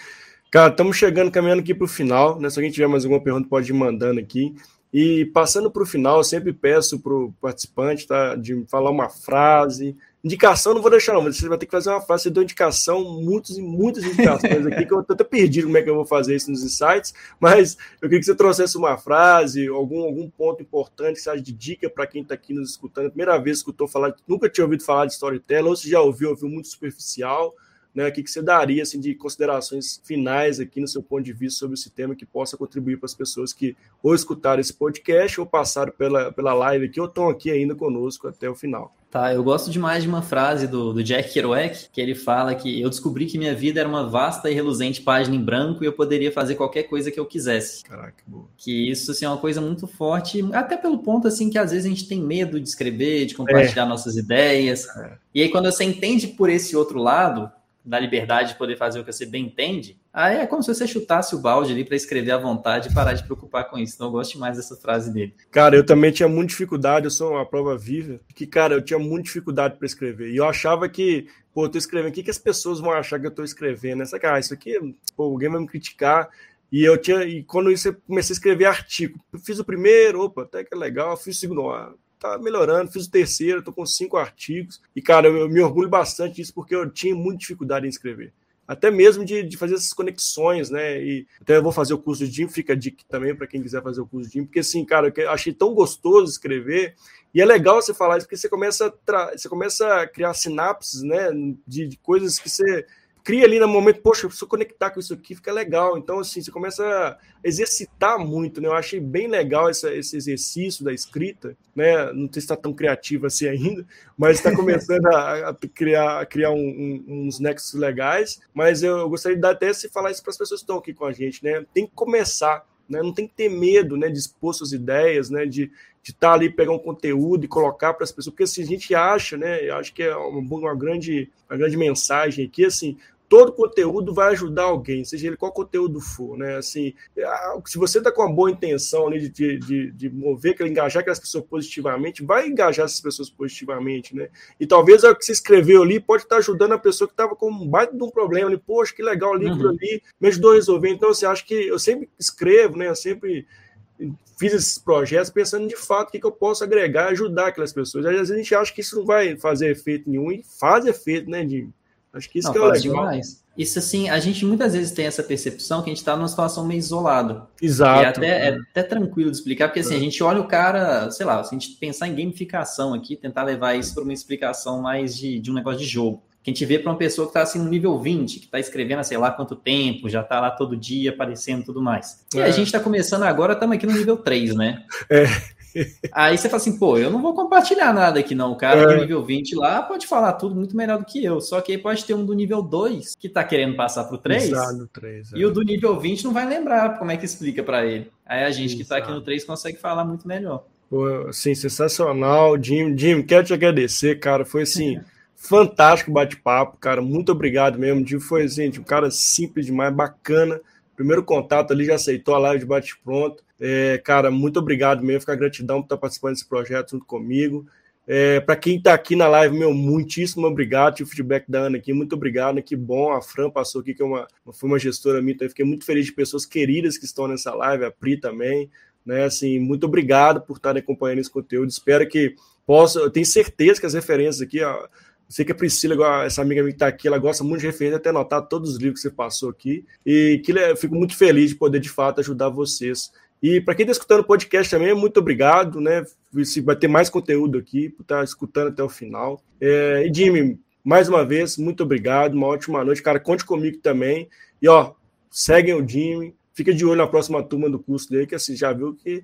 Cara, estamos chegando, caminhando aqui para o final, né? Se alguém tiver mais alguma pergunta, pode ir mandando aqui. E passando para o final, eu sempre peço para o participante tá, de falar uma frase, Indicação não vou deixar, não, mas você vai ter que fazer uma frase. Deu indicação, muitas e muitas indicações aqui, que eu estou até perdido como é que eu vou fazer isso nos insights, mas eu queria que você trouxesse uma frase, algum, algum ponto importante que acha de dica para quem está aqui nos escutando. primeira vez que escutou falar, nunca tinha ouvido falar de storytelling, ou se já ouviu, ouviu muito superficial, né? O que, que você daria assim, de considerações finais aqui no seu ponto de vista sobre esse tema que possa contribuir para as pessoas que ou escutaram esse podcast ou passaram pela, pela live aqui ou estão aqui ainda conosco até o final. Tá, eu gosto demais de uma frase do, do Jack Kerouac, que ele fala que eu descobri que minha vida era uma vasta e reluzente página em branco e eu poderia fazer qualquer coisa que eu quisesse. Caraca, boa. Que isso assim, é uma coisa muito forte, até pelo ponto assim que às vezes a gente tem medo de escrever, de compartilhar é. nossas ideias. É. E aí quando você entende por esse outro lado, da liberdade de poder fazer o que você bem entende, aí é como se você chutasse o balde ali para escrever à vontade e parar de preocupar com isso. Eu gosto mais dessa frase dele. Cara, eu também tinha muita dificuldade, eu sou uma prova viva, que, cara, eu tinha muita dificuldade para escrever. E eu achava que, pô, eu tô escrevendo, o que, que as pessoas vão achar que eu tô escrevendo? Essa, cara, isso aqui, pô, alguém vai me criticar. E eu tinha, e quando isso eu comecei a escrever artigo, fiz o primeiro, opa, até que é legal, fiz o segundo, ó, tá melhorando, fiz o terceiro, tô com cinco artigos. E, cara, eu, eu me orgulho bastante disso porque eu tinha muita dificuldade em escrever. Até mesmo de, de fazer essas conexões, né? E até eu vou fazer o curso de DIM, fica dica também para quem quiser fazer o curso de DIM, porque assim, cara, eu achei tão gostoso escrever. E é legal você falar isso, porque você começa a, você começa a criar sinapses, né? De, de coisas que você cria ali no momento, poxa, se eu conectar com isso aqui, fica legal. Então, assim, você começa a exercitar muito, né? Eu achei bem legal essa, esse exercício da escrita, né? Não sei se está tão criativo assim ainda, mas está começando a, a, criar, a criar um, um, uns nexos legais. Mas eu, eu gostaria de dar até se falar isso para as pessoas que estão aqui com a gente, né? Tem que começar, né? Não tem que ter medo, né? De expor suas ideias, né? De, estar tá ali, pegar um conteúdo e colocar para as pessoas, porque assim, a gente acha, né? Eu acho que é uma, uma, grande, uma grande mensagem aqui, assim, todo conteúdo vai ajudar alguém, seja ele qual conteúdo for, né? Assim, se você está com uma boa intenção ali de, de, de mover, engajar aquelas pessoas positivamente, vai engajar essas pessoas positivamente, né? E talvez o que você escreveu ali pode estar tá ajudando a pessoa que estava com um baita de um problema ali, poxa, que legal o livro uhum. ali, me ajudou a resolver. Então, você assim, acha que eu sempre escrevo, né? Eu sempre fiz esses projetos pensando de fato o que, que eu posso agregar e ajudar aquelas pessoas. Às vezes a gente acha que isso não vai fazer efeito nenhum e faz efeito, né, de Acho que isso não, que é legal. Demais. Isso assim, a gente muitas vezes tem essa percepção que a gente está numa situação meio isolado. Exato. E é até, é até tranquilo de explicar, porque assim, a gente olha o cara, sei lá, se a gente pensar em gamificação aqui, tentar levar isso para uma explicação mais de, de um negócio de jogo. Que a gente vê para uma pessoa que está assim no nível 20, que está escrevendo sei lá quanto tempo, já está lá todo dia aparecendo e tudo mais. E é. a gente está começando agora, estamos aqui no nível 3, né? É. Aí você fala assim, pô, eu não vou compartilhar nada aqui, não. O cara é. do nível 20 lá pode falar tudo muito melhor do que eu. Só que aí pode ter um do nível 2 que tá querendo passar pro 3. Exato, 3 é. E o do nível 20 não vai lembrar como é que explica para ele. Aí a gente Exato. que tá aqui no 3 consegue falar muito melhor. Pô, sim, sensacional. Jim, Jim, quero te agradecer, cara. Foi assim. fantástico bate-papo, cara. Muito obrigado mesmo. Jim foi assim, um cara simples demais, bacana. Primeiro contato ali, já aceitou a live de bate-pronto. É, cara, muito obrigado mesmo, fica gratidão por estar participando desse projeto junto comigo. É, para quem está aqui na live, meu, muitíssimo obrigado. Tive o feedback da Ana aqui, muito obrigado. Né? Que bom, a Fran passou aqui, que é uma, foi uma gestora minha, então fiquei muito feliz de pessoas queridas que estão nessa live, a Pri também. Né? Assim, muito obrigado por estarem acompanhando esse conteúdo. Espero que possa, eu tenho certeza que as referências aqui, ó, sei que a Priscila, essa amiga minha que está aqui, ela gosta muito de referência, até anotar todos os livros que você passou aqui. E que eu fico muito feliz de poder, de fato, ajudar vocês e para quem está escutando o podcast também, muito obrigado, né? Se vai ter mais conteúdo aqui, por estar tá escutando até o final. É, e Jimmy, mais uma vez, muito obrigado, uma ótima noite. Cara, conte comigo também. E ó, seguem o Jimmy, fica de olho na próxima turma do curso dele, que assim, já viu que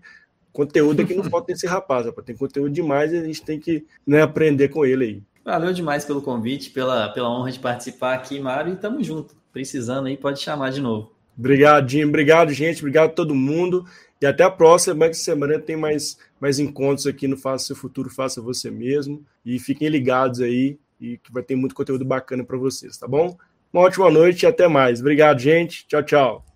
conteúdo aqui não falta nesse rapaz, rapaz. Tem conteúdo demais e a gente tem que né, aprender com ele aí. Valeu demais pelo convite, pela, pela honra de participar aqui, Mário, e tamo junto. Precisando aí, pode chamar de novo. Obrigado, Jim. Obrigado, gente. Obrigado a todo mundo. E até a próxima. Essa semana tem mais, mais encontros aqui no Faça Seu Futuro, Faça Você Mesmo. E fiquem ligados aí, e que vai ter muito conteúdo bacana para vocês, tá bom? Uma ótima noite e até mais. Obrigado, gente. Tchau, tchau.